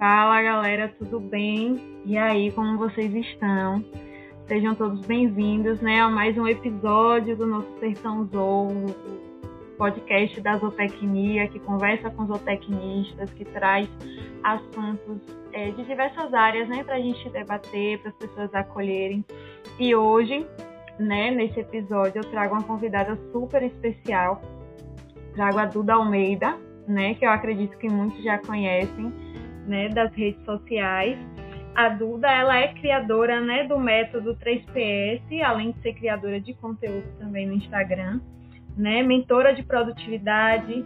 Fala galera, tudo bem? E aí, como vocês estão? Sejam todos bem-vindos né, a mais um episódio do nosso Sertão Zou, podcast da zootecnia, que conversa com zootecnistas, que traz assuntos é, de diversas áreas né, para a gente debater, para as pessoas acolherem. E hoje, né, nesse episódio, eu trago uma convidada super especial. Trago a Duda Almeida, né, que eu acredito que muitos já conhecem né, das redes sociais. A Duda, ela é criadora, né, do método 3PS, além de ser criadora de conteúdo também no Instagram, né, mentora de produtividade,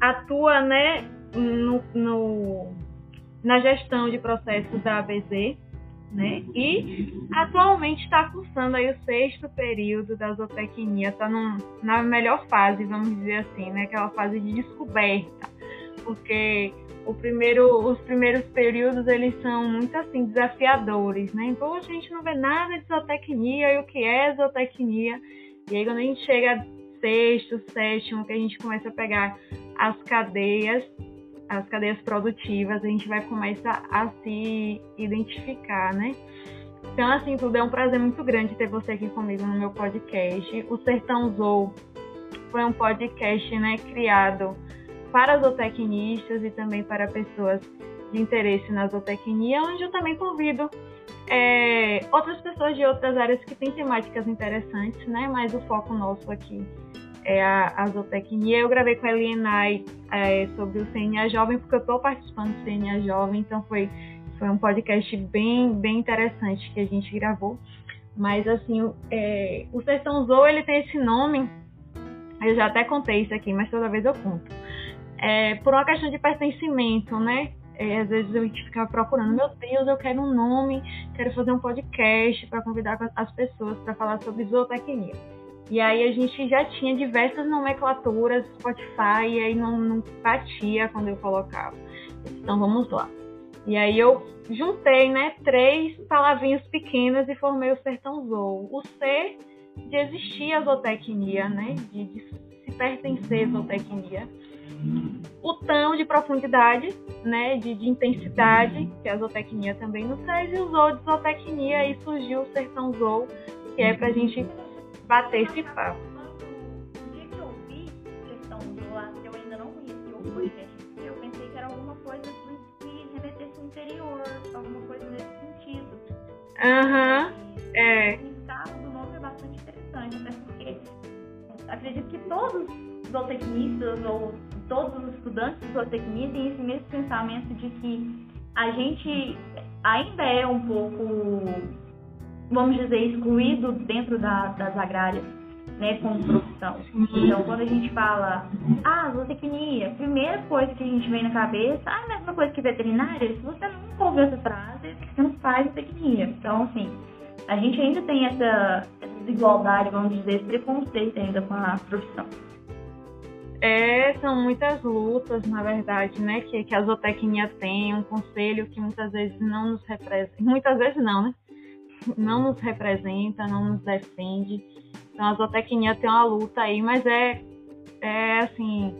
atua, né, no, no na gestão de processos da ABZ, né, e atualmente está cursando aí o sexto período da zootecnia, está na melhor fase, vamos dizer assim, né, aquela fase de descoberta, porque primeiro, os primeiros períodos eles são muito assim desafiadores, né? Então a gente não vê nada de zootecnia e o que é zootecnia. E aí quando a gente chega sexto, sétimo, que a gente começa a pegar as cadeias, as cadeias produtivas, a gente vai começar a se identificar, né? Então, assim, tudo é um prazer muito grande ter você aqui comigo no meu podcast. O Sertão Zou foi um podcast, né, criado para zootecnistas e também para pessoas de interesse na zootecnia, onde eu também convido é, outras pessoas de outras áreas que têm temáticas interessantes, né? Mas o foco nosso aqui é a, a zootecnia. Eu gravei com a Elienay é, sobre o CNA Jovem, porque eu estou participando do CNA Jovem, então foi, foi um podcast bem, bem interessante que a gente gravou. Mas, assim, é, o Sertão Zou, ele tem esse nome, eu já até contei isso aqui, mas toda vez eu conto é, por uma questão de pertencimento, né? É, às vezes gente ficava procurando, meu Deus, eu quero um nome, quero fazer um podcast para convidar as pessoas para falar sobre zootecnia. E aí a gente já tinha diversas nomenclaturas, Spotify, e aí não, não batia quando eu colocava. Então vamos lá. E aí eu juntei, né, três palavrinhas pequenas e formei o Sertão Zou. O C de existir a zootecnia, né, de, de se pertencer à zootecnia o tão de profundidade, né, de, de, intensidade, que a zootecnia também nos traz, e usou de zootecnia e surgiu o Sertão Zou, que é pra gente bater esse papo. O dia que eu vi Sertão Zou, eu ainda não conheci o podcast, eu pensei que era alguma coisa que remetesse ao interior, alguma coisa nesse sentido. Aham, uhum, é. O do nome é bastante interessante, até porque acredito que todos os zootecnistas ou todos os estudantes de zootecnia têm esse mesmo pensamento de que a gente ainda é um pouco, vamos dizer, excluído dentro da, das agrárias, né, como profissão. Então, quando a gente fala, ah, zootecnia, primeira coisa que a gente vem na cabeça, ah, a mesma coisa que veterinária, se você nunca ouviu essa frase, você não faz zootecnia. Então, assim, a gente ainda tem essa, essa desigualdade, vamos dizer, esse preconceito ainda com a profissão. É, são muitas lutas, na verdade, né, que, que a zootecnia tem, um conselho que muitas vezes não nos representa, muitas vezes não, né, não nos representa, não nos defende. Então a zootecnia tem uma luta aí, mas é, é assim,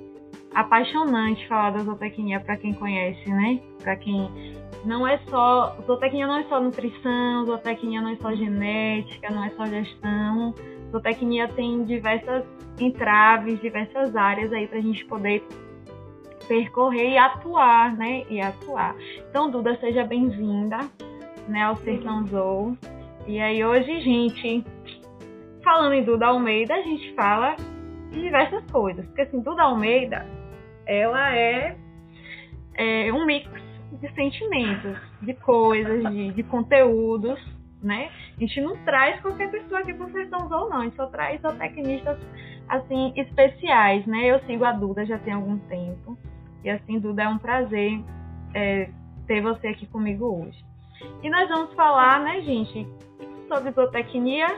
apaixonante falar da zootecnia para quem conhece, né, para quem não é só, zootecnia não é só nutrição, zootecnia não é só genética, não é só gestão, zootecnia tem diversas entraves, diversas áreas aí para a gente poder percorrer e atuar, né? E atuar. Então, Duda, seja bem-vinda, né, ao Sertão Zou. E aí hoje, gente, falando em Duda Almeida, a gente fala de diversas coisas. Porque assim, Duda Almeida, ela é, é um mix de sentimentos, de coisas, de, de conteúdos né? A gente não traz qualquer pessoa aqui para o Sertão Zou, não. A gente só traz só tecnistas, assim, especiais, né? Eu sigo a Duda já tem algum tempo. E, assim, Duda, é um prazer é, ter você aqui comigo hoje. E nós vamos falar, né, gente, sobre zootecnia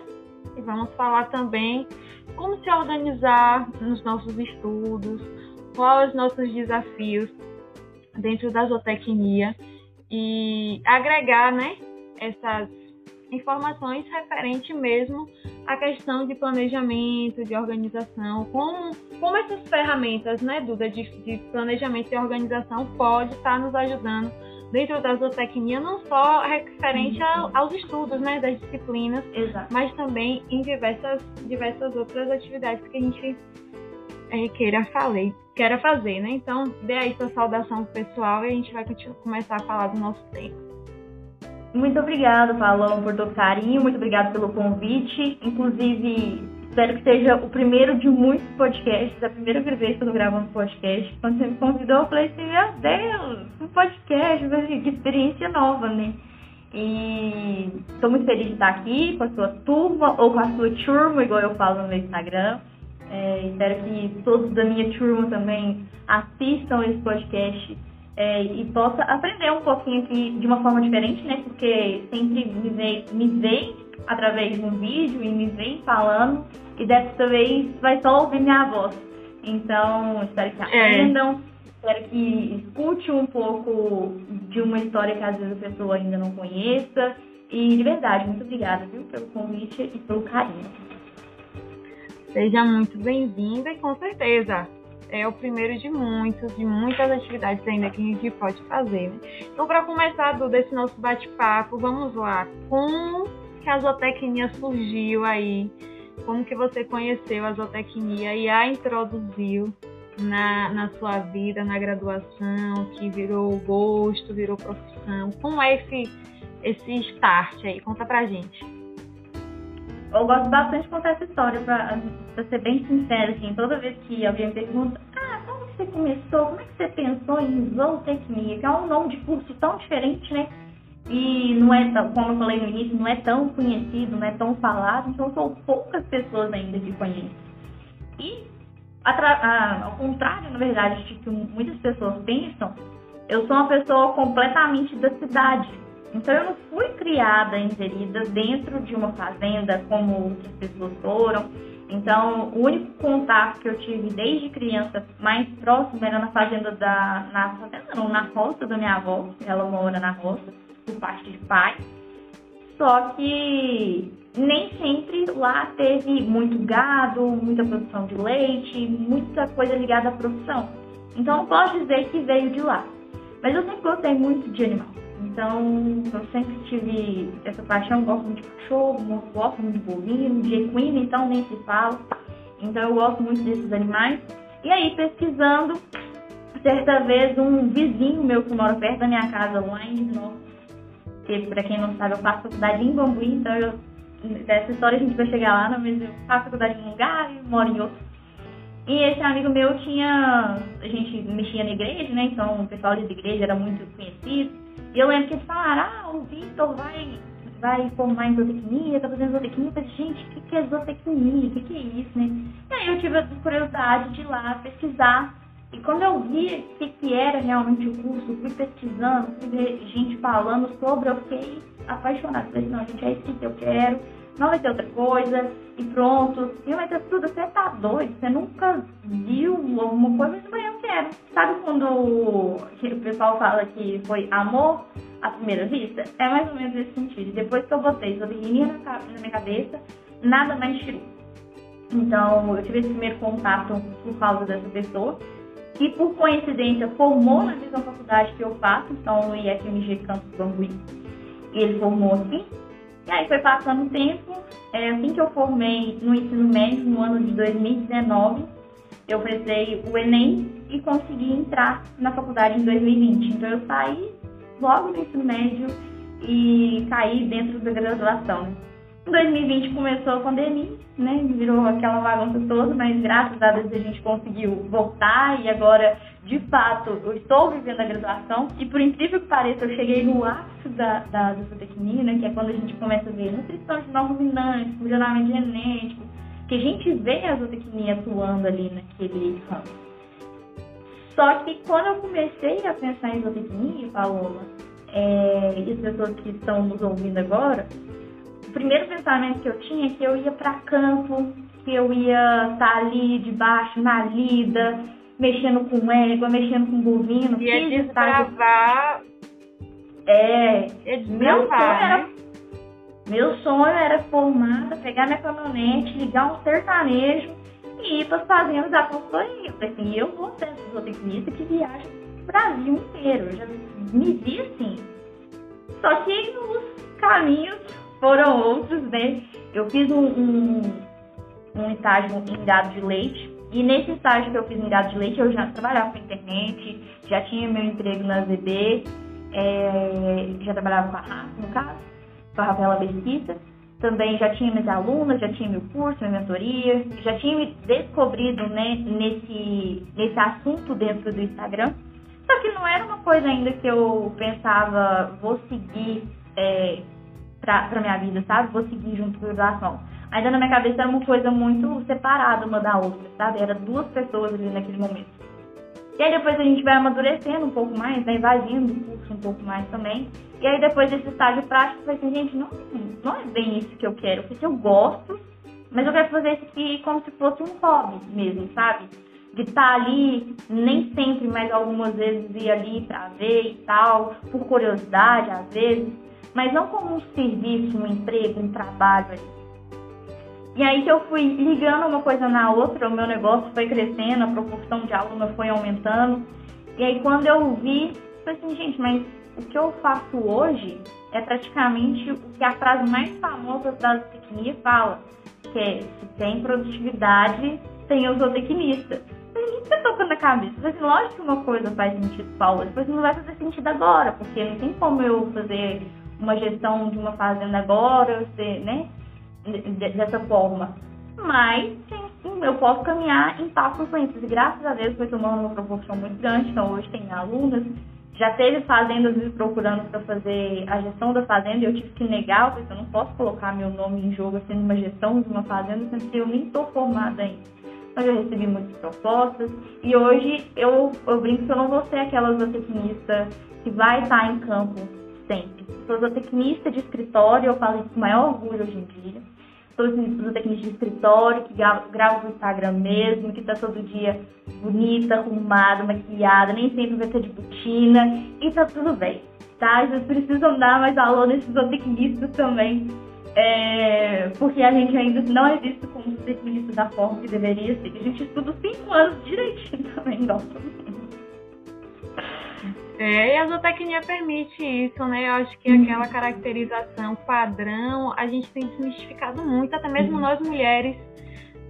e vamos falar também como se organizar nos nossos estudos, quais os nossos desafios dentro da zootecnia e agregar, né, essas informações referente mesmo à questão de planejamento, de organização, como, como essas ferramentas, né, Duda, de, de planejamento e organização pode estar nos ajudando dentro da zootecnia, não só referente uhum. aos estudos, né, das disciplinas, Exato. mas também em diversas, diversas outras atividades que a gente é, queira, falei, queira fazer, né? Então, dê aí sua saudação pessoal e a gente vai começar a falar do nosso tema. Muito obrigada, Paloma, por todo carinho, muito obrigada pelo convite. Inclusive, espero que seja o primeiro de muitos podcasts, a primeira vez que eu estou gravando podcast. Quando você me convidou, eu falei assim, meu Deus, um podcast, que experiência nova, né? E estou muito feliz de estar aqui com a sua turma, ou com a sua turma, igual eu falo no meu Instagram. É, espero que todos da minha turma também assistam esse podcast é, e possa aprender um pouquinho aqui de uma forma diferente, né? Porque sempre me veem me através de um vídeo e me vem falando e dessa vez vai só ouvir minha voz. Então, espero que é. aprendam, é. espero que escute um pouco de uma história que às vezes a pessoa ainda não conheça. E de verdade, muito obrigada, viu, pelo convite e pelo carinho. Seja muito bem-vinda e com certeza é o primeiro de muitos, de muitas atividades ainda que a gente pode fazer. Né? Então, para começar do, desse nosso bate-papo, vamos lá. Como que a zootecnia surgiu aí? Como que você conheceu a zootecnia e a introduziu na, na sua vida, na graduação, que virou gosto, virou profissão? Como é esse, esse start aí? Conta pra gente eu gosto bastante de contar essa história, pra, pra ser bem sincera, assim, toda vez que alguém me pergunta, ah, como você começou, como é que você pensou em zootecnia, que é um nome de curso tão diferente, né? E não é, como eu falei no início, não é tão conhecido, não é tão falado, então são poucas pessoas ainda que conhecem. E, ao contrário, na verdade, de que muitas pessoas pensam, eu sou uma pessoa completamente da cidade. Então eu não fui criada, inserida dentro de uma fazenda como outras pessoas foram. Então o único contato que eu tive desde criança mais próximo era na fazenda da. Na fazenda não, na roça da minha avó. Ela mora na roça, por parte de pai. Só que nem sempre lá teve muito gado, muita produção de leite, muita coisa ligada à produção. Então não posso dizer que veio de lá. Mas eu sempre gostei muito de animal. Então, eu sempre tive essa paixão, gosto muito de cachorro, gosto muito de bovino, de equino, então nem se fala. Então, eu gosto muito desses animais. E aí, pesquisando, certa vez, um vizinho meu que mora perto da minha casa, lá em que para quem não sabe, eu faço faculdade em Bambuí, então eu, dessa história a gente vai chegar lá, mas eu faço faculdade em um lugar e moro em outro. E esse amigo meu tinha. A gente mexia na igreja, né? Então o pessoal da igreja era muito conhecido. E eu lembro que eles falaram, ah, o Vitor vai, vai formar em zootecnia, tá fazendo zootecnia. Eu falei, gente, o que, que é zootecnia? O que, que é isso, né? E aí eu tive a curiosidade de ir lá pesquisar. E quando eu vi o que, que era realmente o curso, fui pesquisando, fui ver gente falando sobre, eu fiquei apaixonada. Falei, não, gente, é isso que eu quero, não vai ter outra coisa, e pronto. E vai ter tudo, você tá doido, você nunca viu alguma coisa, mas eu quero. Sabe quando o pessoal fala que foi amor à primeira vista? É mais ou menos esse sentido. Depois que eu botei pequenininha na minha cabeça, nada mais tirou. Então, eu tive esse primeiro contato por causa dessa pessoa, que por coincidência formou na mesma faculdade que eu faço, então no IFMG Campus Bambuí. Ele formou aqui. E aí foi passando o tempo, é, assim que eu formei no ensino médio, no ano de 2019, eu prestei o Enem e consegui entrar na faculdade em 2020. Então eu saí logo do ensino médio e caí dentro da graduação. Em 2020 começou a pandemia, né? Virou aquela bagunça toda, mas graças a Deus a gente conseguiu voltar e agora, de fato, eu estou vivendo a graduação. E por incrível que pareça, eu cheguei no ápice da, da, zootecnia, né? Que é quando a gente começa a ver nutrição de não ruminantes, funcionamento genético, que a gente vê a zootecnia atuando ali naquele campo. Só que quando eu comecei a pensar em zootecnia, Paloma, é, e as pessoas que estão nos ouvindo agora, o primeiro pensamento que eu tinha é que eu ia para campo, que eu ia estar ali debaixo, na lida, mexendo com égua, mexendo com bovino. Ia desbravar... É, meu sonho era né? Meu sonho era formada, pegar minha caminhonete, ligar um sertanejo e ir para as fazendas da consultoria. Eu assim, eu vou ser essa zootecnista que viaja Brasil inteiro. Eu já me vi assim. Só que os caminhos foram outros, né? Eu fiz um, um, um estágio em gado de leite. E nesse estágio que eu fiz em gado de leite, eu já trabalhava com internet, já tinha meu emprego na ZB, é, já trabalhava com a RAF, no caso, com a Rafaela Mesquita. Também já tinha minhas alunas, já tinha meu curso, minha mentoria, já tinha me descobrido né, nesse, nesse assunto dentro do Instagram. Só que não era uma coisa ainda que eu pensava, vou seguir é, pra, pra minha vida, sabe? Vou seguir junto com a graduação. Ainda na minha cabeça era uma coisa muito separada uma da outra, sabe? Era duas pessoas ali naquele momento. E aí depois a gente vai amadurecendo um pouco mais, né? Invadindo o curso um pouco mais também. E aí depois desse estágio prático, eu falei assim, gente, não, não é bem isso que eu quero. Porque eu gosto, mas eu quero fazer isso aqui como se fosse um hobby mesmo, sabe? De estar ali, nem sempre, mas algumas vezes ir ali pra ver e tal, por curiosidade às vezes, mas não como um serviço, um emprego, um trabalho ali. E aí que eu fui ligando uma coisa na outra, o meu negócio foi crescendo, a proporção de aluna foi aumentando. E aí quando eu vi, falei assim, gente, mas o que eu faço hoje é praticamente o que a frase mais famosa da zootecnia fala, que é se tem produtividade, tem o zootecnista. Que você tocando na cabeça? Eu falei assim, lógico que uma coisa faz sentido, Paula, depois não vai fazer sentido agora, porque não tem como eu fazer uma gestão de uma fazenda agora, você, né? Dessa forma. Mas, sim, eu posso caminhar em passo com isso. E graças a Deus foi tomando uma proporção muito grande. Então, hoje tem alunas. Já teve fazendas me procurando para fazer a gestão da fazenda e eu tive que negar, porque eu não posso colocar meu nome em jogo assim numa gestão de uma fazenda, sendo que eu nem estou formada ainda. Mas eu recebi muitas propostas e hoje eu, eu brinco que eu não vou ser aquela zootecnista que vai estar em campo sempre. Sou zootecnista de escritório, eu falo isso com maior orgulho hoje em dia todos os técnicos de escritório, que grava no Instagram mesmo, que tá todo dia bonita, arrumada, maquiada, nem sempre vai ser de botina, e tá tudo bem, tá? Vocês precisam dar mais valor nesses zootecnistas também, é, porque a gente ainda não é visto como zootecnista da forma que deveria ser. A gente estuda cinco anos direitinho também, nossa. É, e a zootecnia permite isso, né? Eu acho que uhum. aquela caracterização padrão, a gente tem desmistificado muito, até mesmo uhum. nós mulheres,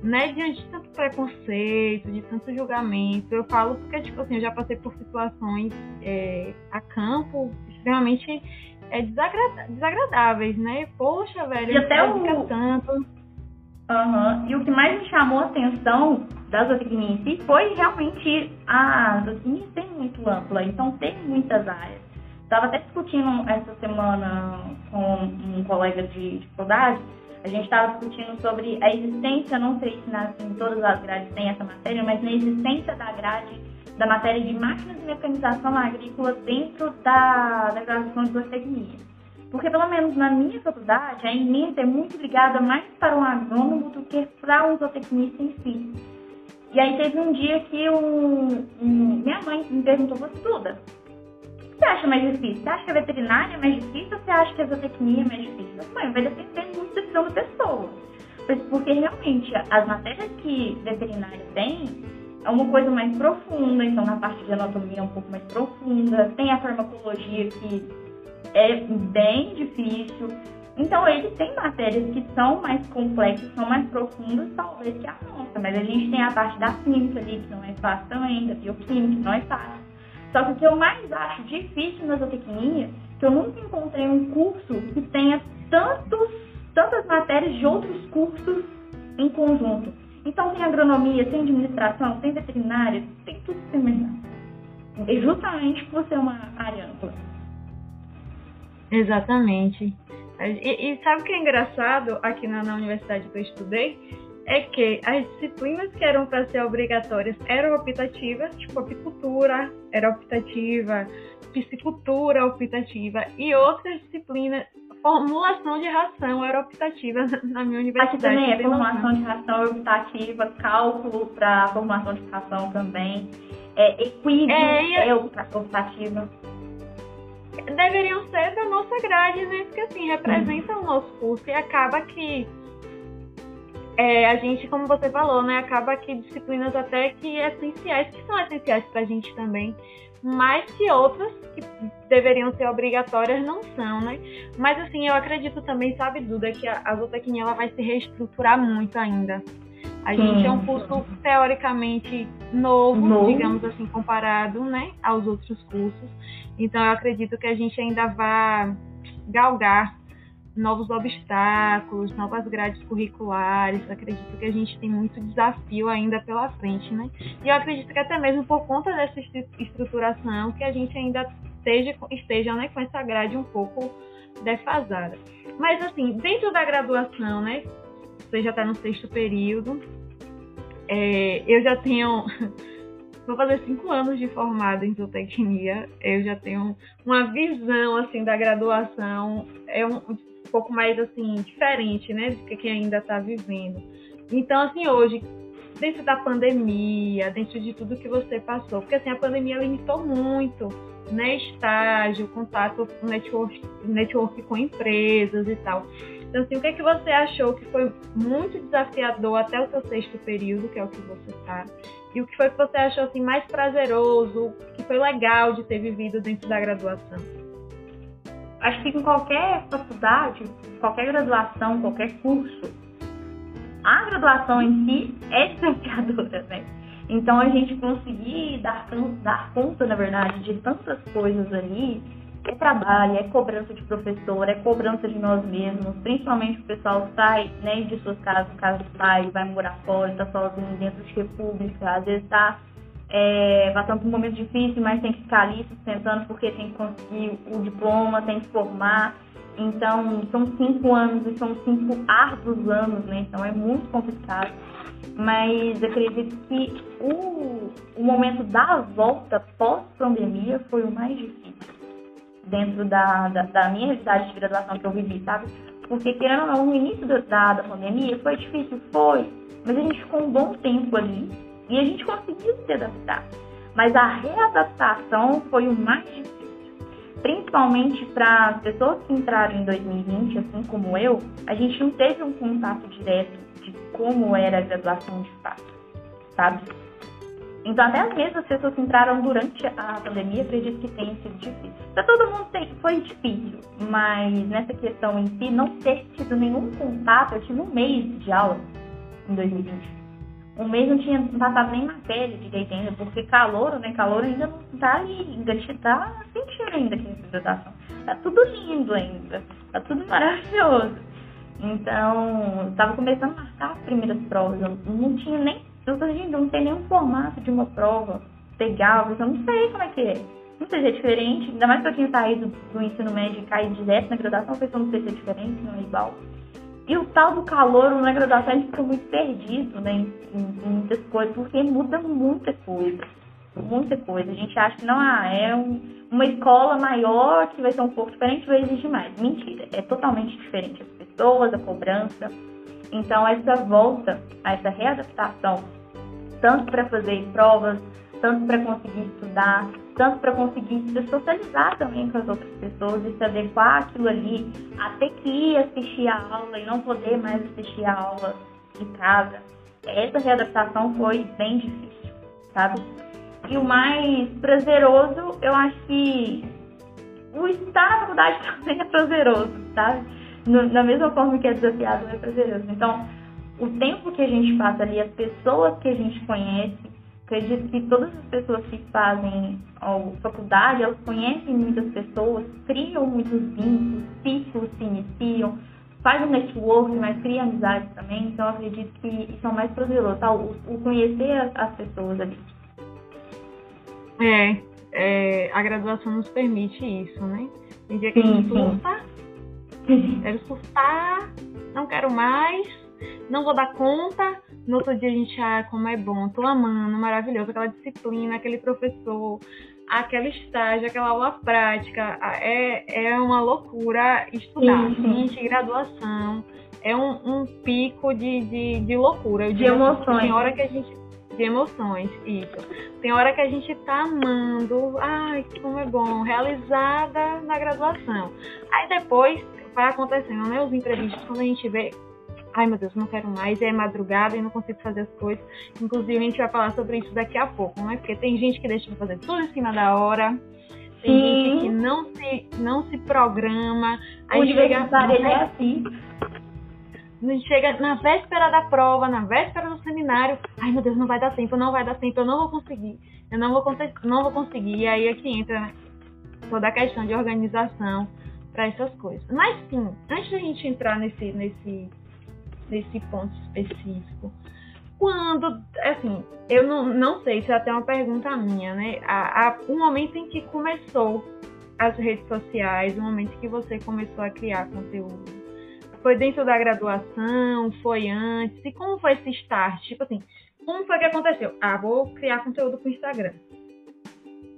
né? Diante de tanto preconceito, de tanto julgamento. Eu falo porque, tipo assim, eu já passei por situações é, a campo extremamente é, desagradáveis, né? Poxa, velho, e até o... tanto. Uhum. E o que mais me chamou a atenção da zootecnia em si foi realmente a zootecnia ser muito ampla, então tem muitas áreas. Estava até discutindo essa semana com um colega de faculdade, a gente estava discutindo sobre a existência, não sei se nas, em todas as grades tem essa matéria, mas na existência da grade da matéria de máquinas e mecanização agrícola dentro da, graduação de zootecnia. Porque, pelo menos na minha faculdade, a ementa é muito ligada mais para um agrônomo do que para um zootecnista em si. E aí teve um dia que um, um, minha mãe me perguntou, você estuda? O que você acha mais difícil? Você acha que a veterinária é mais difícil ou você acha que a zootecnia é mais difícil? Eu vai depender muito da visão da pessoa. Porque realmente as matérias que veterinária tem é uma coisa mais profunda, então na parte de anatomia é um pouco mais profunda, tem a farmacologia que é bem difícil. Então, ele tem matérias que são mais complexas, são mais profundas, talvez que a nossa. Mas a gente tem a parte da química ali, que não é fácil também, da bioquímica, que não é fácil. Só que o que eu mais acho difícil na zootecnia, que eu nunca encontrei um curso que tenha tantos, tantas matérias de outros cursos em conjunto. Então, tem agronomia, tem administração, tem veterinária, tem tudo semelhante. E justamente por ser uma área ampla. Exatamente. E, e, sabe o que é engraçado aqui na, na universidade que eu estudei? É que as disciplinas que eram para ser obrigatórias eram optativas, tipo apicultura era optativa, piscicultura optativa, e outras disciplinas, formulação de ração era optativa na minha universidade. Aqui também é formulação de ração optativa, cálculo para formação de ração também, é, equídeo é, é optativa deveriam ser da nossa grade, né? Porque assim, representam o nosso curso e acaba que é, a gente, como você falou, né, acaba que disciplinas até que essenciais, que são essenciais para a gente também, mas que outras que deveriam ser obrigatórias não são, né? Mas assim, eu acredito também, sabe, Duda, que a, a zootecnia ela vai se reestruturar muito ainda. A Sim. gente é um curso teoricamente novo, novo, digamos assim, comparado, né, aos outros cursos. Então eu acredito que a gente ainda vai galgar novos obstáculos, novas grades curriculares. Acredito que a gente tem muito desafio ainda pela frente, né? E eu acredito que até mesmo por conta dessa estruturação que a gente ainda esteja, esteja né, com essa grade um pouco defasada. Mas assim, dentro da graduação, né? Você já está no sexto período. É, eu já tenho vou fazer cinco anos de formada em zootecnia, eu já tenho uma visão assim da graduação, é um, um pouco mais assim diferente, né, do que quem ainda está vivendo. Então assim hoje dentro da pandemia, dentro de tudo que você passou, porque assim a pandemia limitou muito, né, estágio, contato, network, network com empresas e tal. Então assim, o que é que você achou que foi muito desafiador até o seu sexto período, que é o que você está? E o que foi que você achou assim mais prazeroso, que foi legal de ter vivido dentro da graduação? acho que em qualquer faculdade, qualquer graduação, qualquer curso, a graduação em si é desafiadora, né? Então a gente conseguir dar, dar conta, na verdade, de tantas coisas ali, é trabalho, é cobrança de professor, é cobrança de nós mesmos, principalmente o pessoal sai né, de suas casas, casa do pai, vai morar fora, está sozinho dentro de república, às vezes está é, passando por um momento difícil, mas tem que ficar ali sustentando porque tem que conseguir o diploma, tem que formar. Então, são cinco anos e são cinco árduos anos, né? Então, é muito complicado. Mas acredito que o, o momento da volta pós-pandemia foi o mais difícil dentro da, da, da, minha realidade de graduação que eu vivi, sabe? Porque, querendo ou não, no início da, da pandemia foi difícil, foi, mas a gente ficou um bom tempo ali e a gente conseguiu se adaptar. Mas a readaptação foi o mais difícil. Principalmente para as pessoas que entraram em 2020, assim como eu, a gente não teve um contato direto de como era a graduação de fato, sabe? Então, até as mesmas pessoas que entraram durante a pandemia, acredito que tenha sido difícil. Para todo mundo tem, foi difícil, mas nessa questão em si, não ter tido nenhum contato, eu tive um mês de aula em 2020 um mês não tinha passado nem matéria direito ainda, porque calor, né? Calor ainda não tá ali, ainda tá sentindo ainda aqui nessa hidratação. Tá tudo lindo ainda, tá tudo maravilhoso. Então, eu tava começando a marcar as primeiras provas, eu não tinha nem, eu falei, gente, não tem nenhum formato de uma prova legal, eu não sei como é que é. Não sei se é diferente, ainda mais que eu tinha saído do ensino médio e caído direto na graduação, eu pensei, não sei se é diferente, não é igual. E o tal do calor na graduação a gente fica muito perdido né, em, em, muitas coisas, porque muda muita coisa. Muita coisa. A gente acha que não, ah, é um, uma escola maior que vai ser um pouco diferente, vai exigir mais. Mentira, é totalmente diferente. As pessoas, a cobrança. Então, essa volta, essa readaptação, tanto para fazer provas, tanto para conseguir estudar, tanto para conseguir se socializar também com as outras pessoas e se adequar àquilo ali, até que ir assistir a aula e não poder mais assistir a aula de casa. Essa readaptação foi bem difícil, sabe? E o mais prazeroso, eu acho que o estar na faculdade também é prazeroso, sabe? No, da mesma forma que é desafiado, é prazeroso. Então, o tempo que a gente passa ali, as pessoas que a gente conhece, Acredito que todas as pessoas que fazem a faculdade, elas conhecem muitas pessoas, criam muitos vínculos, ciclos se iniciam, faz um network, mas cria amizades também. Então, acredito que isso é o mais prazeroso, tá? o, o conhecer as, as, pessoas ali. É, é, a graduação nos permite isso, né? Tem dia que sim, a gente surta, quero surtar, não quero mais, não vou dar conta no outro dia a gente, ah, como é bom, tô amando, maravilhoso, aquela disciplina, aquele professor, aquele estágio, aquela aula prática, é, é uma loucura estudar, gente, graduação, é um, um pico de, de, de loucura. de emoções. Tem hora que a gente de emoções, isso. Tem hora que a gente tá amando, ai, como é bom, realizada na graduação. Aí depois vai acontecendo, né, os imprevistos, quando a gente vê ai meu Deus, não quero mais, é madrugada e não consigo fazer as coisas. Inclusive, a gente vai falar sobre isso daqui a pouco, não é? Porque tem gente que deixa pra fazer tudo em cima da hora. Tem Sim. gente que não se, não se programa. Aí o chega, é assim. Chega na véspera da prova, na véspera do seminário. Ai meu Deus, não vai dar tempo, não vai dar tempo, eu não vou conseguir. Eu não vou, não vou conseguir. E aí aqui é entra toda a questão de organização para essas coisas. Mas sim, antes da gente entrar nesse, nesse, nesse ponto específico, quando, assim, eu não, não sei se é até uma pergunta minha, né? A, a, o momento em que começou as redes sociais, o momento que você começou a criar conteúdo. Foi dentro da graduação? Foi antes? E como foi esse start? Tipo assim, como foi que aconteceu? Ah, vou criar conteúdo para o Instagram.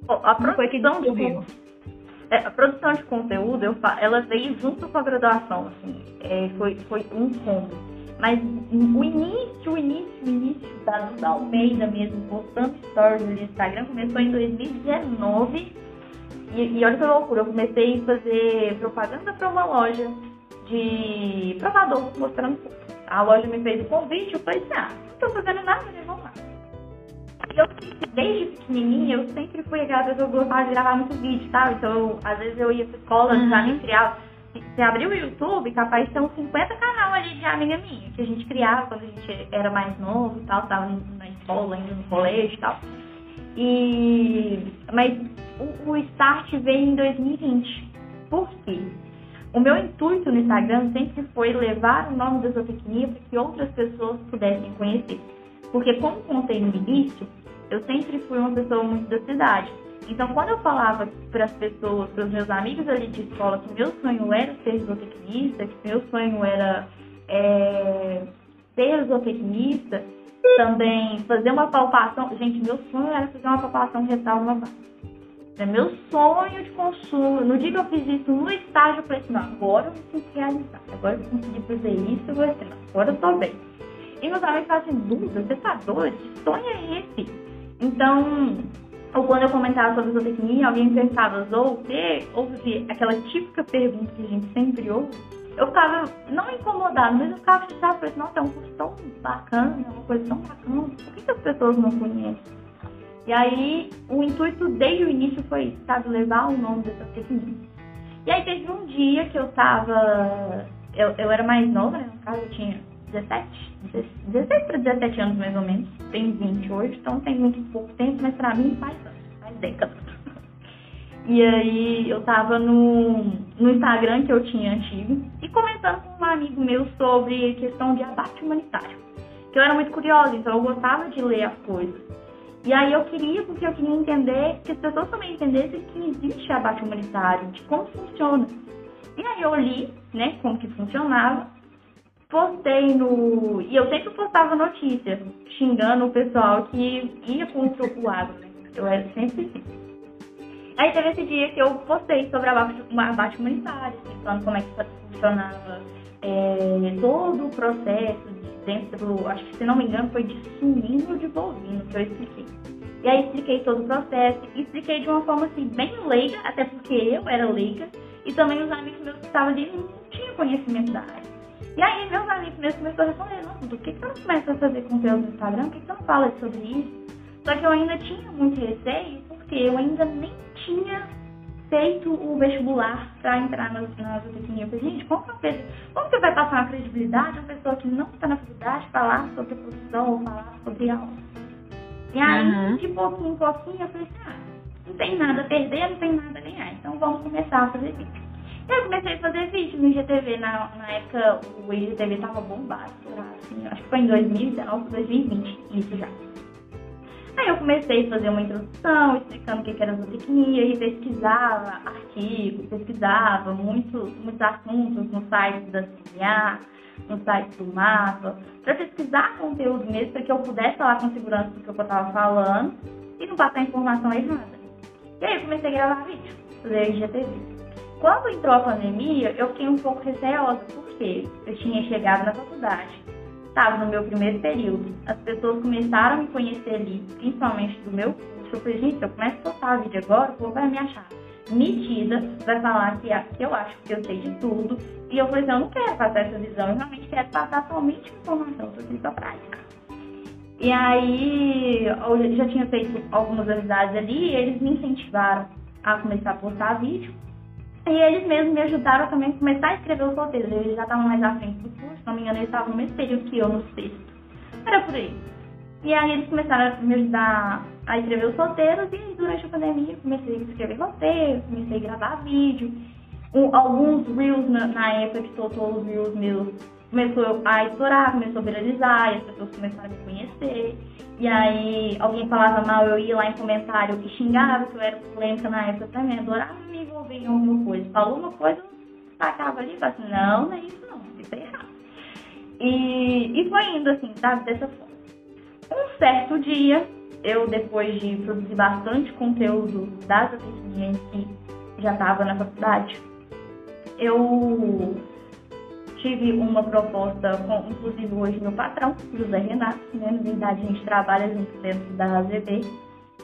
a como foi que descobriu? É, a produção de conteúdo, eu, ela veio junto com a graduação, assim, é, foi, foi um combo. Mas o início, o início, o início da Duda Almeida mesmo, postando stories no Instagram, começou em 2019. E, e olha que loucura, eu comecei a fazer propaganda para uma loja de provador, mostrando. A loja me fez o convite, eu falei assim, ah, não tô fazendo nada, né? Vamos lá. E eu, desde pequenininha, eu sempre fui aquela pessoa que gostava de gravar muito vídeo, sabe? Então, eu, às vezes eu ia pra escola, uhum. já nem criava. Você abriu o YouTube, capaz de ter uns 50 canal ali de amiga minha, que a gente criava quando a gente era mais novo e tal, tava na escola, indo no colégio e tal. E... Mas o, o start veio em 2020. Por quê? O meu intuito no Instagram sempre foi levar o nome da zootecnia para que outras pessoas pudessem conhecer. Porque, como contei no início, eu sempre fui uma pessoa muito da cidade. Então, quando eu falava para as pessoas, para os meus amigos ali de escola, que meu sonho era ser zootecnista, que meu sonho era é, ser zootecnista, também fazer uma palpação. Gente, meu sonho era fazer uma palpação retal numa vaca. É meu sonho de consumo. No dia que eu fiz isso no estágio, eu falei assim, não, agora eu me sinto realizar. Agora eu consegui fazer isso, eu vou assim, agora eu tô bem. E meus amigos falam assim, dúvida, você tá doido? Que sonho é esse? Então, ou quando eu comentava sobre zootecnia, alguém perguntava, ou você ouve aquela típica pergunta que a gente sempre ouve, eu ficava, não incomodada, mas eu ficava chateada, falei, nossa, é um curso tão bacana, é uma coisa tão bacana, por que, que as pessoas não conhecem? E aí, o intuito desde o início foi, sabe, levar o nome dessa zootecnia. E aí teve um dia que eu tava, eu, eu era mais nova, né, no caso eu tinha 17, 16 para 17 anos mais ou menos. Tenho 20 hoje, então tem muito pouco tempo, mas pra mim faz faz décadas. E aí eu tava no, no Instagram que eu tinha antigo e comentando com um amigo meu sobre questão de abate humanitário. Que eu era muito curiosa, então eu gostava de ler as coisas. E aí eu queria, porque eu queria entender, que as pessoas também entendessem que existe abate humanitário, de como funciona. E aí eu li, né, como que funcionava, postei no. E eu sempre postava notícia, xingando o pessoal que ia contra o agro, né? Eu era sempre assim. Aí teve esse dia que eu postei sobre a abate humanitário, explicando como é que funcionava é, todo o processo de dentro, acho que se não me engano foi de suíno de bovino que eu expliquei. E aí expliquei todo o processo, expliquei de uma forma assim bem leiga, até porque eu era leiga, e também os amigos meus que estavam ali não tinham conhecimento da área. E aí meus amigos mesmo começaram a responder, nossa, do que, que você não começa a fazer conteúdo no Instagram? Por que, que você não fala sobre isso? Só que eu ainda tinha muito receio, porque eu ainda nem tinha feito o vestibular para entrar nas, nas Eu falei, gente, como, que como você vai passar uma credibilidade a uma pessoa que não está na faculdade falar sobre profissão ou falar sobre aula? E aí, uhum. de pouquinho em pouquinho, eu falei assim, ah, não tem nada a perder, não tem nada a ganhar, então vamos começar a fazer vídeo. Eu comecei a fazer vídeo no IGTV. Na, na época, o IGTV tava bombado. Assim, acho que foi em 2019, 2020, isso já. Aí eu comecei a fazer uma introdução, explicando o que era zootecnia, e pesquisava artigos, pesquisava muitos, muitos assuntos no site da CNA, no site do mapa, para pesquisar conteúdo mesmo, para que eu pudesse falar com segurança do que eu estava falando e não passar informação errada. E aí eu comecei a gravar vídeo, fazer IGTV. Quando entrou a pandemia, eu fiquei um pouco receosa, porque eu tinha chegado na faculdade, estava no meu primeiro período, as pessoas começaram a me conhecer ali, principalmente do meu curso. Eu falei, gente, se eu começo a postar vídeo agora, o povo vai me achar metida, vai falar que, eu acho que eu sei de tudo. E eu falei eu não quero passar essa visão, eu realmente quero passar somente informação sobre a prática. E aí, eu já tinha feito algumas amizades ali, e eles me incentivaram a começar a postar vídeo. E eles mesmos me ajudaram também a começar a escrever os roteiros. Eles já estavam mais à frente do curso, se não me engano, eles estavam no mesmo período que eu, no sexto. Era por aí. E aí eles começaram a me ajudar a escrever os roteiros e durante a pandemia comecei a escrever roteiros, comecei a gravar vídeo. Um, alguns reels na, na, época que soltou os reels meus começou a estourar, começou a viralizar, e as pessoas começaram a me conhecer. E aí alguém falava mal, eu ia lá em comentário e xingava, que eu era polêmica na época também, adorava me envolver em alguma coisa. Falou uma coisa, eu tacava ali e falava assim, não, não é isso não, isso é errado. E, e foi indo assim, sabe, dessa forma. Um certo dia, eu depois de produzir bastante conteúdo das atendentes que já estava na faculdade, eu tive uma proposta com, inclusive hoje, meu patrão, José Renato, né? Na verdade, a gente trabalha junto dentro da AZB.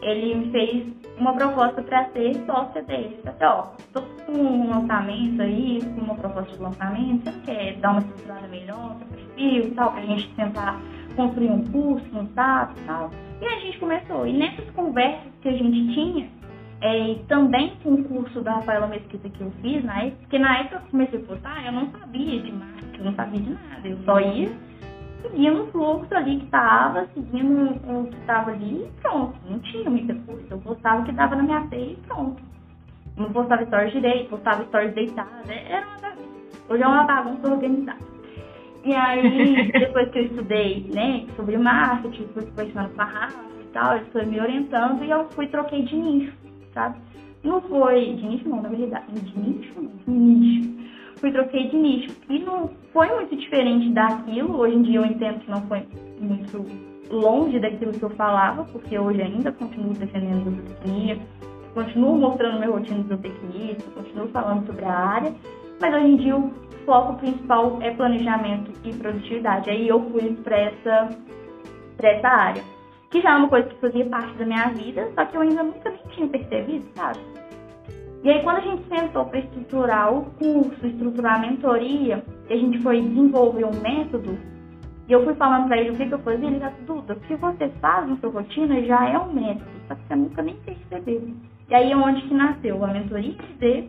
Ele me fez uma proposta para ser sócia dele. Ele falou ó, tô com um lançamento aí, com uma proposta de lançamento, você quer dar uma estruturada melhor, seu perfil tal, pra gente tentar construir um curso, um SAP e tal. E a gente começou. E nessas conversas que a gente tinha, é, também com o curso da Rafaela Mesquita que eu fiz na época, porque na época que eu comecei a postar, eu não sabia de marketing, eu não sabia de nada. Eu só ia seguindo o fluxo ali que estava, seguindo o que estava ali e pronto. Não tinha muita coisa. Eu postava o que dava na minha teia e pronto. Não postava stories direito, postava stories deitada. Era uma bagunça. Hoje é uma bagunça organizada. E aí, depois que eu estudei, né, sobre marketing, fui conversando com a Rafa e tal, ele foi me orientando e eu fui troquei de nicho sabe? Não foi de nicho, não, na verdade. De nicho, não. Nicho. Fui troquei de nicho. E não foi muito diferente daquilo. Hoje em dia eu entendo que não foi muito longe daquilo que eu falava, porque hoje ainda continuo defendendo a zootecnia, continuo mostrando minha rotina de zootecnia, continuo falando sobre a área, mas hoje em dia o foco principal é planejamento e produtividade. Aí eu fui para essa, essa área que já é uma coisa que fazia parte da minha vida, só que eu ainda nunca nem tinha percebido, sabe? E aí quando a gente sentou para estruturar o curso, estruturar a mentoria, e a gente foi desenvolver um método, e eu fui falando para ele o que, que eu fazia, ele disse, Duda, o que você faz na sua rotina já é um método, só que você nunca nem percebeu. E aí é onde que nasceu a mentoria ID,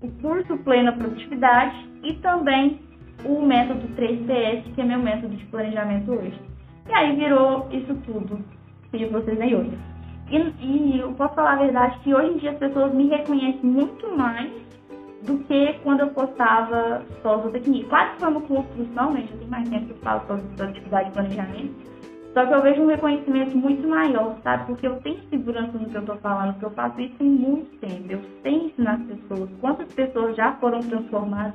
o curso Plena Produtividade e também o método 3PS, que é meu método de planejamento hoje. E aí virou isso tudo que vocês aí hoje. E, e eu posso falar a verdade que hoje em dia as pessoas me reconhecem muito mais do que quando eu postava só zootecnia. Claro que foi uma construção, né? Já tem mais tempo que eu falo sobre produtividade e planejamento. Só que eu vejo um reconhecimento muito maior, sabe? Porque eu tenho segurança no que eu tô falando, porque eu faço isso em muito tempo. Eu sei ensinar as pessoas. Quantas pessoas já foram transformadas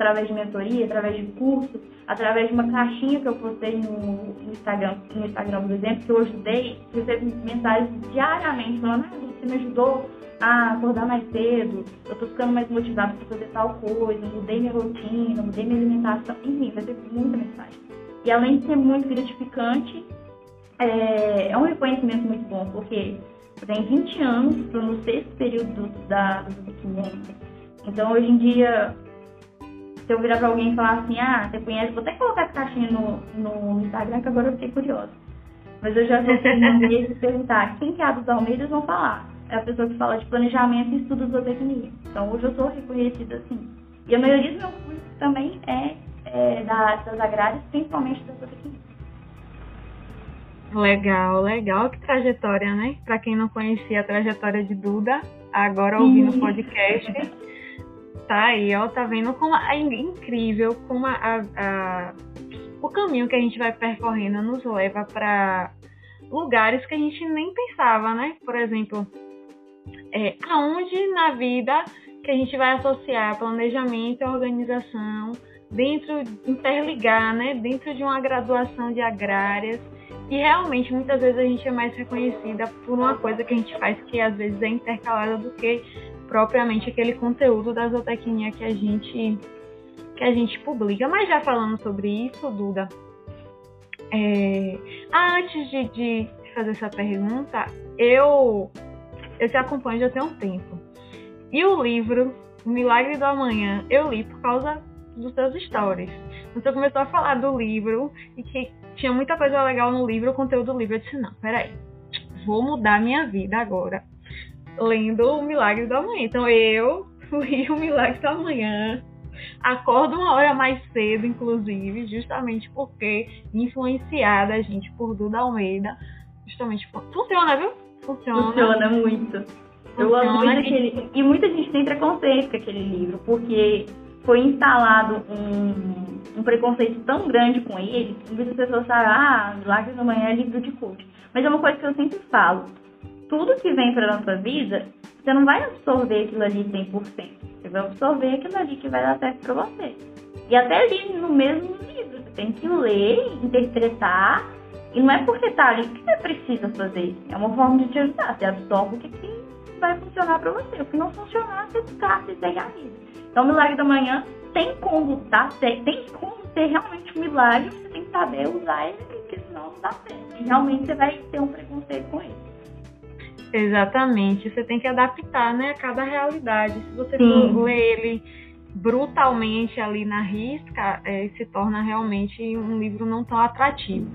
através de mentoria, através de cursos, através de uma caixinha que eu postei no, Instagram, no Instagram, por exemplo, que eu ajudei, recebo mensagens diariamente falando, ah, você me ajudou a acordar mais cedo, eu tô ficando mais motivado para fazer tal coisa, mudei minha rotina, mudei minha alimentação, enfim, vai ter muita mensagem. E além de ser muito gratificante, é, é um reconhecimento muito bom, porque tenho 20 anos, estou no sexto período da, do Então, hoje em dia, se eu virar pra alguém e falar assim, ah, você conhece, vou até colocar essa caixinha no, no Instagram, que agora eu fiquei curiosa. Mas eu já sei que perguntar quem que é a dos Almeidas vão falar. É a pessoa que fala de planejamento e estudos zootecnia. Então hoje eu sou reconhecida assim. E a maioria do meu curso também é, é da, das agrárias, principalmente da zootecnia. Legal, legal. Que trajetória, né? Para quem não conhecia a trajetória de Duda, agora ouvindo o podcast tá aí, ó, tá vendo como é incrível como a, a, o caminho que a gente vai percorrendo nos leva para lugares que a gente nem pensava, né? Por exemplo, é, aonde na vida que a gente vai associar planejamento e organização dentro, interligar, né? Dentro de uma graduação de agrárias. E realmente, muitas vezes a gente é mais reconhecida por uma coisa que a gente faz que às vezes é intercalada do que propriamente aquele conteúdo da zootecnia que a gente que a gente publica. Mas já falando sobre isso, Duda, é, antes de, de fazer essa pergunta, eu eu te acompanho já tem um tempo. E o livro, O Milagre do Amanhã, eu li por causa dos seus stories. Você começou a falar do livro e que tinha muita coisa legal no livro, o conteúdo do livro. Eu disse, não, peraí, vou mudar minha vida agora, lendo O Milagre do Amanhã. Então eu li O Milagre do Amanhã, acordo uma hora mais cedo, inclusive, justamente porque influenciada a gente por Duda Almeida, justamente por... funciona, viu? Funciona. Funciona muito. Eu amo muito aquele. E muita gente tem preconceito com aquele livro, porque foi instalado um, um preconceito tão grande com ele, que muitas pessoas falam, ah, Lágrimas da Manhã é livro de coach. Mas é uma coisa que eu sempre falo. Tudo que vem para nossa vida, você não vai absorver aquilo ali 100%. Você vai absorver aquilo ali que vai dar certo para você. E até ali no mesmo livro, você tem que ler, interpretar. E não é porque tá ali que você precisa fazer. É uma forma de te ajudar. Você absorve o que, que vai funcionar para você. O que não funcionar, você descarta e segue a vida. Então, o milagre da manhã tem como tem, tem como ser realmente um milagre, você tem que saber usar ele, porque senão não dá certo. E realmente você vai ter um preconceito com ele. Exatamente. Você tem que adaptar, né, a cada realidade. Se você Sim. for ler ele brutalmente ali na risca, é, se torna realmente um livro não tão atrativo.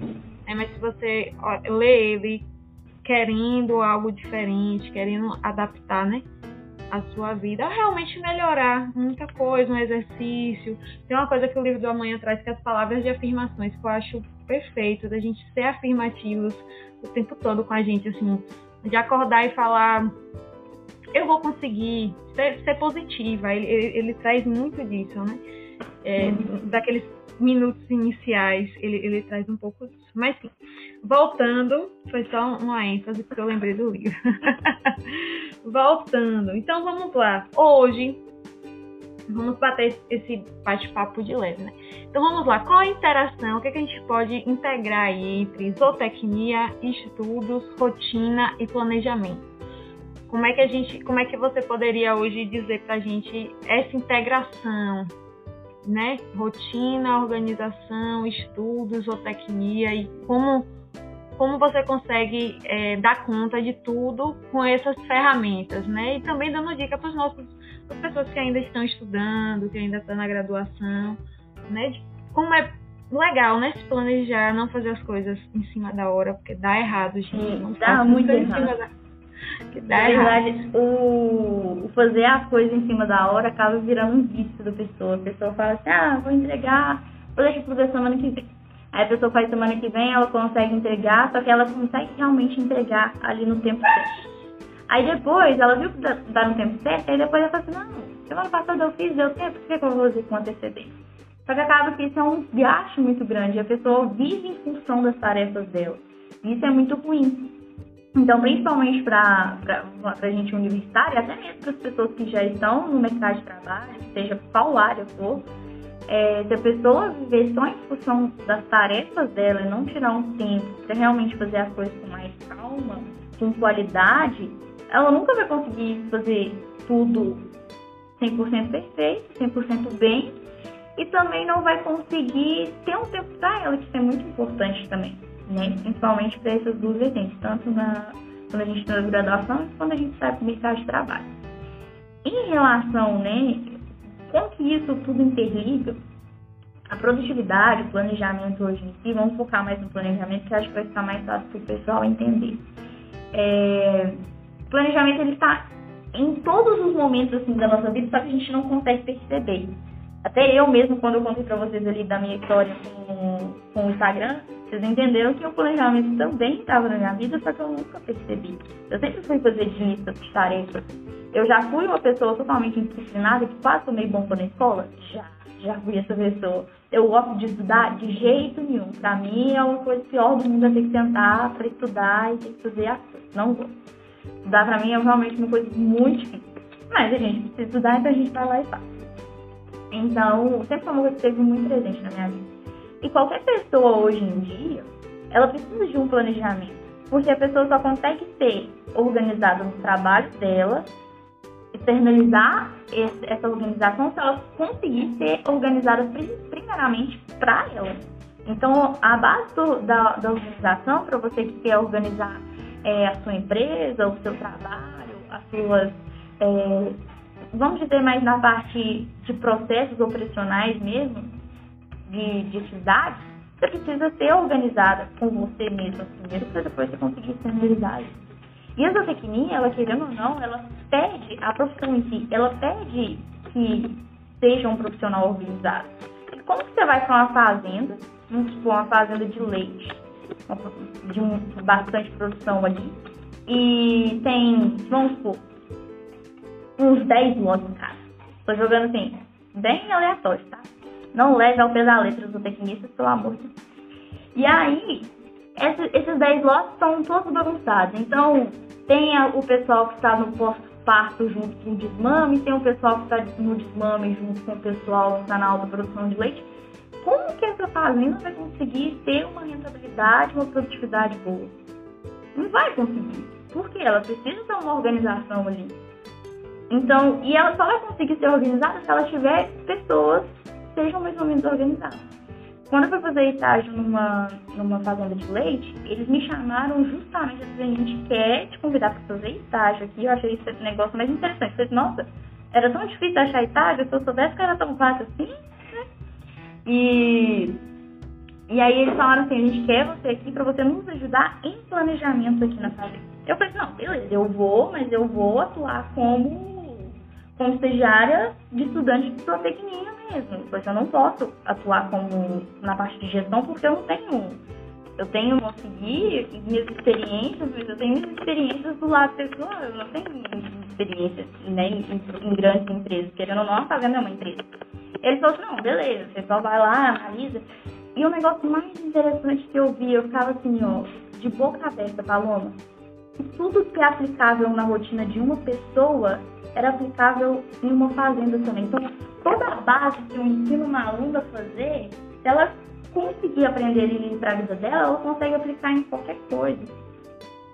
É, mas se você ó, lê ele querendo algo diferente, querendo adaptar, né? A sua vida, realmente melhorar muita coisa, um exercício. Tem uma coisa que o livro do amanhã traz que é as palavras de afirmações, que eu acho perfeito, da gente ser afirmativos o tempo todo com a gente, assim, de acordar e falar, eu vou conseguir ser, ser positiva. Ele, ele, ele, traz muito disso, né? É, uhum. Daqueles minutos iniciais, ele, ele traz um pouco disso. Mas sim, voltando, foi só uma ênfase porque eu lembrei do livro. voltando, então vamos lá. Hoje vamos bater esse bate-papo de leve, né? Então vamos lá, qual a interação, o que, é que a gente pode integrar aí entre zootecnia, estudos, rotina e planejamento? Como é que a gente, como é que você poderia hoje dizer pra gente essa integração né? Rotina, organização, estudos, zootecnia e como, como você consegue é, dar conta de tudo com essas ferramentas, né? E também dando dica para os nossos as pessoas que ainda estão estudando, que ainda estão na graduação, né? De como é legal, né? Se planejar, não fazer as coisas em cima da hora, porque dá errado, gente. Não dá muito errado. Da que dá Na verdade, o, fazer as coisas em cima da hora acaba virando um vício da pessoa. A pessoa fala assim, ah, vou entregar, vou deixar fazer semana que vem. Aí a pessoa faz semana que vem, ela consegue entregar, só que ela consegue realmente entregar ali no tempo certo. Aí depois, ela viu que dá, no tempo certo, aí depois ela fala assim, não, semana passada eu fiz, deu tempo, por que eu vou fazer com antecedência? Só que acaba que isso é um gasto muito grande, a pessoa vive em função das tarefas dela. Isso é muito ruim. Então, principalmente para a gente universitária, até mesmo para as pessoas que já estão no mercado de trabalho, seja qual área for, é, se a pessoa viver só em função das tarefas dela e não tirar um tempo para realmente fazer as coisas com mais calma, com qualidade, ela nunca vai conseguir fazer tudo 100% perfeito, 100% bem, e também não vai conseguir ter um tempo para ela, que isso é muito importante também né? principalmente para essas duas vertentes, tanto na, quando a gente está na graduação quando a gente está no mercado de trabalho. Em relação, né, como que isso tudo interliga, a produtividade, o planejamento hoje em si, vamos focar mais no planejamento, que acho que vai ficar mais fácil para o pessoal entender. É, o planejamento ele está em todos os momentos assim da nossa vida, só que a gente não consegue perceber. Até eu mesmo, quando eu contei para vocês ali da minha história com, com o Instagram, vocês entenderam que o planejamento também estava na minha vida, só que eu nunca percebi. Eu sempre fui fazer de lista de tarefas. Eu já fui uma pessoa totalmente indisciplinada, que quase tomei bomba na escola? Já, já fui essa pessoa. Eu gosto de estudar de jeito nenhum. Pra mim é uma coisa pior do mundo é ter que sentar para estudar e ter que fazer as. Não gosto. Estudar pra mim é realmente uma coisa muito difícil. Mas a gente precisa estudar, então a gente vai lá e faz. Então, sempre foi uma coisa que esteve muito presente na minha vida. E qualquer pessoa hoje em dia, ela precisa de um planejamento. Porque a pessoa só consegue ser organizada no trabalho dela, externalizar esse, essa organização se ela conseguir ser organizada primeiramente para ela. Então, a base do, da, da, organização, para você que quer organizar é, a sua empresa, o seu trabalho, as suas é, vamos dizer mais na parte de processos operacionais mesmo, de, de cidade, você precisa ser organizada com você mesmo primeiro, para depois você conseguir externalizar isso. E a zootecnia, ela querendo ou não, ela pede, a profissão em si, ela pede que seja um profissional organizado. E como que você vai para uma fazenda, vamos supor, uma fazenda de leite, de um, bastante produção ali, e tem, vamos supor, uns 10 lotes em casa. Tô jogando assim, bem aleatório, tá? Não leve ao pé da letra do tecnista, pelo amor de Deus. E aí, esses 10 lotes estão todos bagunçados. Então, tem o pessoal que está no pós-parto junto com o desmame, tem o pessoal que está no desmame junto com o pessoal que está na alta produção de leite. Como que essa fazenda vai conseguir ter uma rentabilidade, uma produtividade boa? Não vai conseguir. Por quê? Ela precisa ter uma organização ali. Então, e ela só vai conseguir ser organizada se ela tiver pessoas que sejam mais ou menos organizadas. Quando eu fui fazer estágio numa, numa fazenda de leite, eles me chamaram justamente a dizer, a gente quer te convidar para fazer estágio aqui. Eu achei esse negócio mais interessante. Eu falei, nossa, era tão difícil achar estágio, se eu soubesse que era tão fácil assim? E, e aí eles falaram assim, a gente quer você aqui para você nos ajudar em planejamento aqui na fazenda. Eu falei, não, beleza, eu vou, mas eu vou atuar como como estagiária de estudante de zootecnia mesmo, porque eu não posso atuar como na parte de gestão porque eu não tenho. Eu tenho conseguir minhas experiências, mas eu tenho minhas experiências do lado pessoal, eu não tenho experiências né, em, em, grandes empresas, querendo ou não, a Fazenda é uma empresa. Ele falou assim, não, beleza, você só vai lá, analisa. E o negócio mais interessante que eu vi, eu ficava assim, ó, de boca aberta, Paloma, que tudo que é aplicável na rotina de uma pessoa era aplicável em uma fazenda também. Então, toda a base que eu ensino uma aluna a fazer, se ela conseguir aprender e para a vida dela, ela consegue aplicar em qualquer coisa.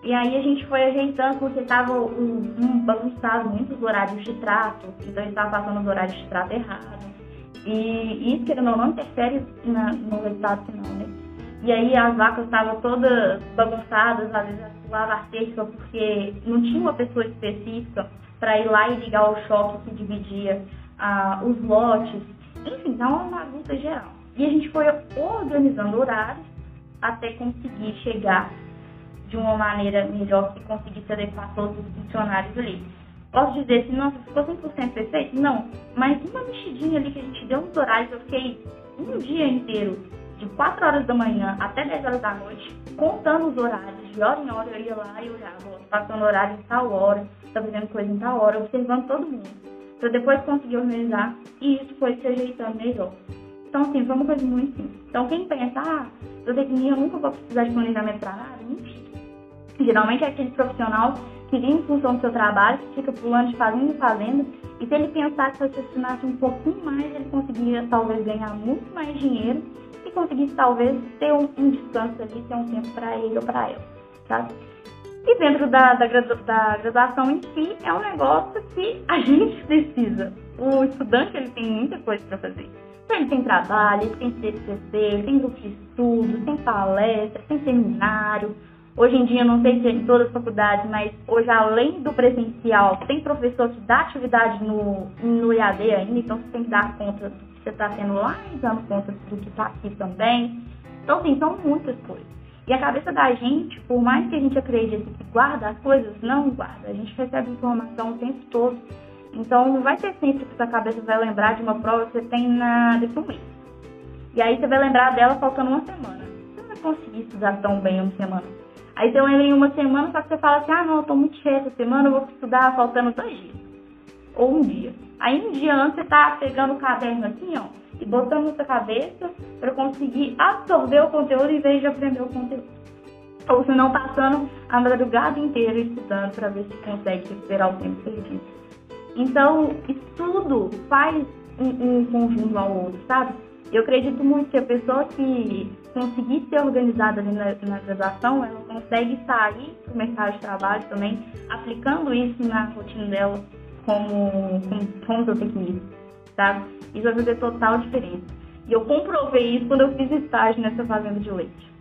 E aí a gente foi ajeitando porque estava um, um bagunçado muitos horários de trato, então estava passando os horários de trato errado. E isso, querendo ou não, interfere na, no resultado final, né? E aí as vacas estavam todas bagunçadas, às vezes pulava a cerca porque não tinha uma pessoa específica para ir lá e ligar o choque que dividia ah, os lotes. Enfim, dá uma bagunça geral. E a gente foi organizando horários até conseguir chegar de uma maneira melhor que conseguisse adequar todos os funcionários ali. Posso dizer assim, nossa, ficou 100% perfeito? Não, mas uma mexidinha ali que a gente deu nos horários, eu fiquei um dia inteiro, de 4 horas da manhã até 10 horas da noite, contando os horários, de hora em hora eu ia lá e olhava, passando horário em tal hora, está fazendo coisa em tal hora, observando todo mundo. Para depois conseguir organizar e isso foi se ajeitando melhor. Então, assim, foi uma coisa muito simples. Então, quem pensa, ah, eu eu nunca vou precisar de planejamento para nada, mentira. Geralmente é aquele profissional que em função do seu trabalho, que fica pulando de fazenda em fazenda, e se ele pensar que se assinasse um pouquinho mais, ele conseguiria talvez ganhar muito mais dinheiro e conseguisse talvez ter um, um descanso ali, ter um tempo para ele ou para ela, tá? E dentro da, da, da, graduação em si, é um negócio que a gente precisa. O estudante ele tem muita coisa para fazer. Então, ele tem trabalho, ele tem TCC, tem grupo de estudo, tem palestra, tem seminário. Hoje em dia, não sei se é em todas as faculdades, mas hoje, além do presencial, tem professor que dá atividade no, no EAD ainda, então você tem que dar conta do que você está tendo lá e dando conta do que está aqui também. Então, assim, são muitas coisas. E a cabeça da gente, por mais que a gente acredite que guarda as coisas, não guarda. A gente recebe informação o tempo todo. Então não vai ser sempre que sua cabeça vai lembrar de uma prova que você tem na mês. E aí você vai lembrar dela faltando uma semana. Você não vai conseguir estudar tão bem uma semana. Aí você lembra em uma semana, só que você fala assim, ah não, eu tô muito cheia essa semana, eu vou estudar faltando dois dias. Ou um dia. Aí um dia antes você tá pegando o caderno assim, ó, e botando na sua cabeça para conseguir absorver o conteúdo em vez de aprender o conteúdo. Ou se não, passando a madrugada inteira estudando para ver se consegue recuperar o tempo perdido. Então, estudo faz um, um conjunto ao outro, sabe? Eu acredito muito que a pessoa que conseguir ser organizada ali na, na graduação, ela consegue sair para o mercado de trabalho também, aplicando isso na rotina dela como, como, como zootecnista tá? Isso vai fazer total diferença. E eu comprovei isso quando eu fiz estágio nessa fazenda de leite.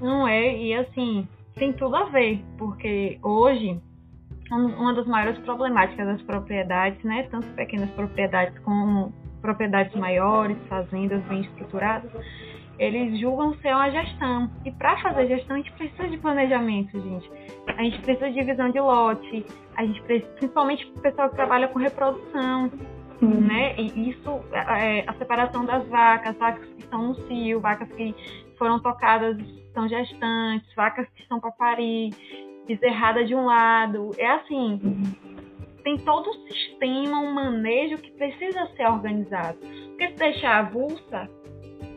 Não é, e assim, tem tudo a ver, porque hoje uma das maiores problemáticas das propriedades, né? Tanto pequenas propriedades como propriedades maiores, fazendas bem estruturadas, eles julgam ser uma gestão. E para fazer gestão, a gente precisa de planejamento, gente. A gente precisa de divisão de lote, a gente precisa, principalmente o pessoal que trabalha com reprodução, Sim. né? E isso, é, a separação das vacas, vacas que estão no cio, vacas que foram tocadas, são gestantes, vacas que estão para parir, bezerrada de um lado. É assim, tem todo um sistema, um manejo que precisa ser organizado. Porque se deixar avulsa,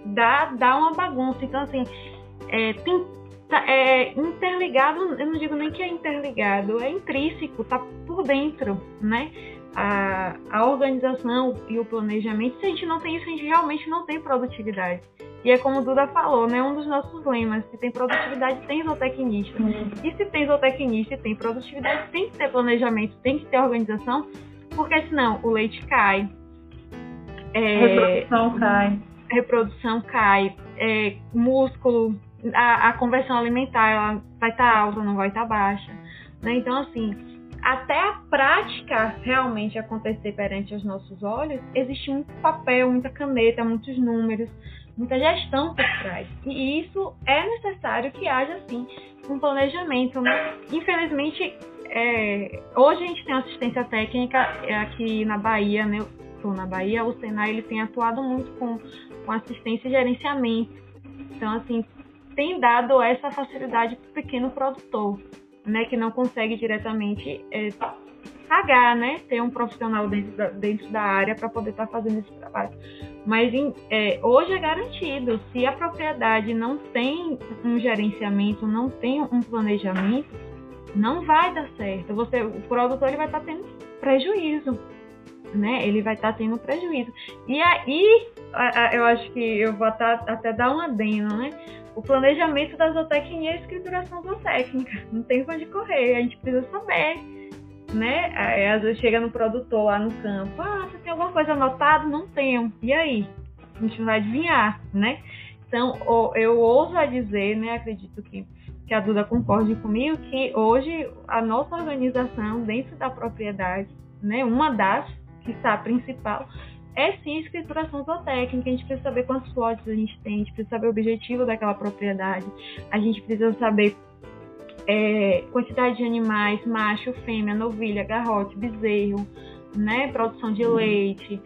dá, dá uma bagunça. Então, assim, é, tem, tá, é interligado, eu não digo nem que é interligado, é intrínseco, tá por dentro, né? A, a organização e o planejamento, se a gente não tem isso, a gente realmente não tem produtividade. E é como o Duda falou, né? Um dos nossos lemas, se tem produtividade, tem zootecnista. Uhum. E se tem zootecnista e tem produtividade, tem que ter planejamento, tem que ter organização, porque senão o leite cai. É, reprodução cai. Reprodução cai. É, músculo, a, a, conversão alimentar ela vai estar tá alta, não vai estar tá baixa. Né? Então, assim, até a prática realmente acontecer perante os nossos olhos, existe muito papel, muita caneta, muitos números, muita gestão por trás. E isso é necessário que haja, assim, um planejamento. Né? Infelizmente, é, hoje a gente tem assistência técnica aqui na Bahia, né? Estou na Bahia, o Senai ele tem atuado muito com, com assistência e gerenciamento. Então, assim, tem dado essa facilidade para o pequeno produtor, né? Que não consegue diretamente é, pagar, né? Ter um profissional dentro da, dentro da área para poder estar tá fazendo esse trabalho. Mas é, hoje é garantido, se a propriedade não tem um gerenciamento, não tem um planejamento, não vai dar certo. Você, o produtor ele vai estar tá tendo prejuízo, né? Ele vai estar tá tendo prejuízo. E aí, eu acho que eu vou até dar um adendo, né? O planejamento da zootecnia é a escrituração zootécnica. Não tem onde correr. A gente precisa saber né? Aí, às vezes chega no produtor lá no campo, ah, você tem alguma coisa anotada? Não tenho. E aí? A gente vai adivinhar, né? Então, eu ouso a dizer, né? Acredito que, que a Duda concorde comigo, que hoje a nossa organização dentro da propriedade, né? Uma das, que está a principal, é sim escrituração zootécnica. A gente precisa saber quantos lotes a gente tem, a gente precisa saber o objetivo daquela propriedade, a gente precisa saber é, quantidade de animais, macho, fêmea, novilha, garrote, bezerro, né, produção de leite,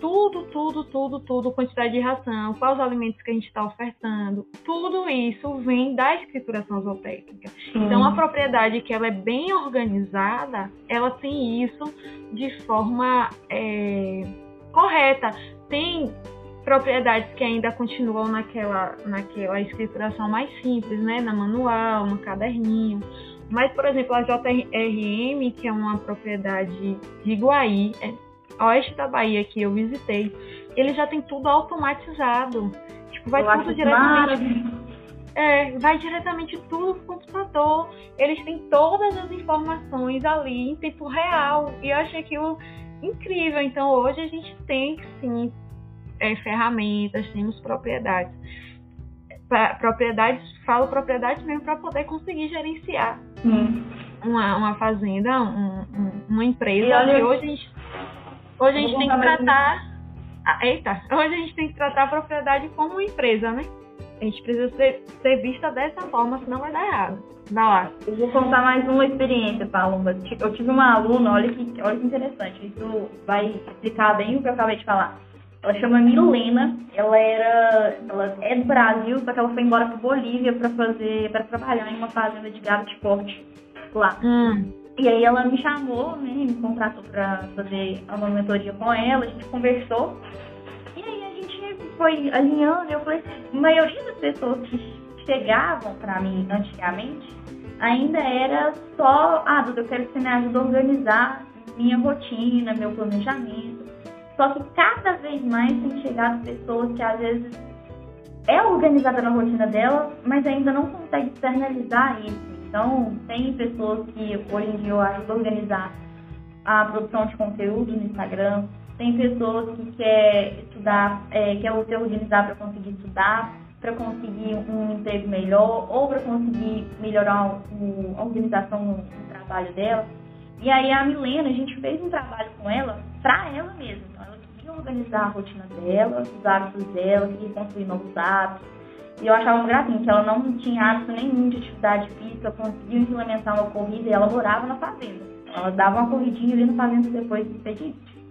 tudo, tudo, tudo, tudo, quantidade de ração, quais os alimentos que a gente está ofertando, tudo isso vem da escrituração zootécnica. Hum. Então, a propriedade que ela é bem organizada, ela tem isso de forma é, correta. Tem propriedades que ainda continuam naquela, naquela escrituração mais simples, né? Na manual, no caderninho. Mas, por exemplo, a JRM, que é uma propriedade de Iguaí, é, oeste da Bahia, que eu visitei, ele já tem tudo automatizado. Tipo, vai eu tudo diretamente. É, vai diretamente tudo pro computador. Eles têm todas as informações ali em tempo real. E eu achei aquilo incrível. Então hoje a gente tem sim é, ferramentas, temos propriedades. Pra, propriedades, falo propriedades mesmo para poder conseguir gerenciar hum. uma, uma fazenda, um, um, uma empresa. E, olha, e hoje a gente, hoje a gente tem que tratar. Ah, eita, hoje a gente tem que tratar a propriedade como uma empresa, né? A gente precisa ser, ser vista dessa forma, senão vai dar errado. Vai lá. Eu vou contar mais uma experiência, Paloma. Eu tive uma aluna, olha que, olha que interessante. Isso vai explicar bem o que eu acabei de falar. Ela chama Milena, ela era, ela é do Brasil, só que ela foi embora para Bolívia para fazer, para trabalhar em uma fazenda de gado de corte lá. Hum. E aí ela me chamou, né, me contratou para fazer uma mentoria com ela, a gente conversou. Foi alinhando, eu falei, a maioria das pessoas que chegavam para mim antigamente ainda era só, ah, Duda, eu quero que você me ajude a organizar minha rotina, meu planejamento. Só que cada vez mais tem chegado pessoas que às vezes é organizada na rotina dela, mas ainda não consegue externalizar isso. Então, tem pessoas que hoje em dia eu ajudo a organizar a produção de conteúdo no Instagram, tem pessoas que quer estudar, é, quer se organizar para conseguir estudar, para conseguir um emprego melhor ou para conseguir melhorar o, a organização no, no trabalho dela. E aí a Milena, a gente fez um trabalho com ela para ela mesma. Então, ela queria organizar a rotina dela, os hábitos dela, queria construir novos hábitos. E eu achava gracinha que ela não tinha hábito nenhum de atividade física, conseguiu implementar uma corrida e ela morava na fazenda. Ela dava uma corridinha ali na fazenda depois do expediente.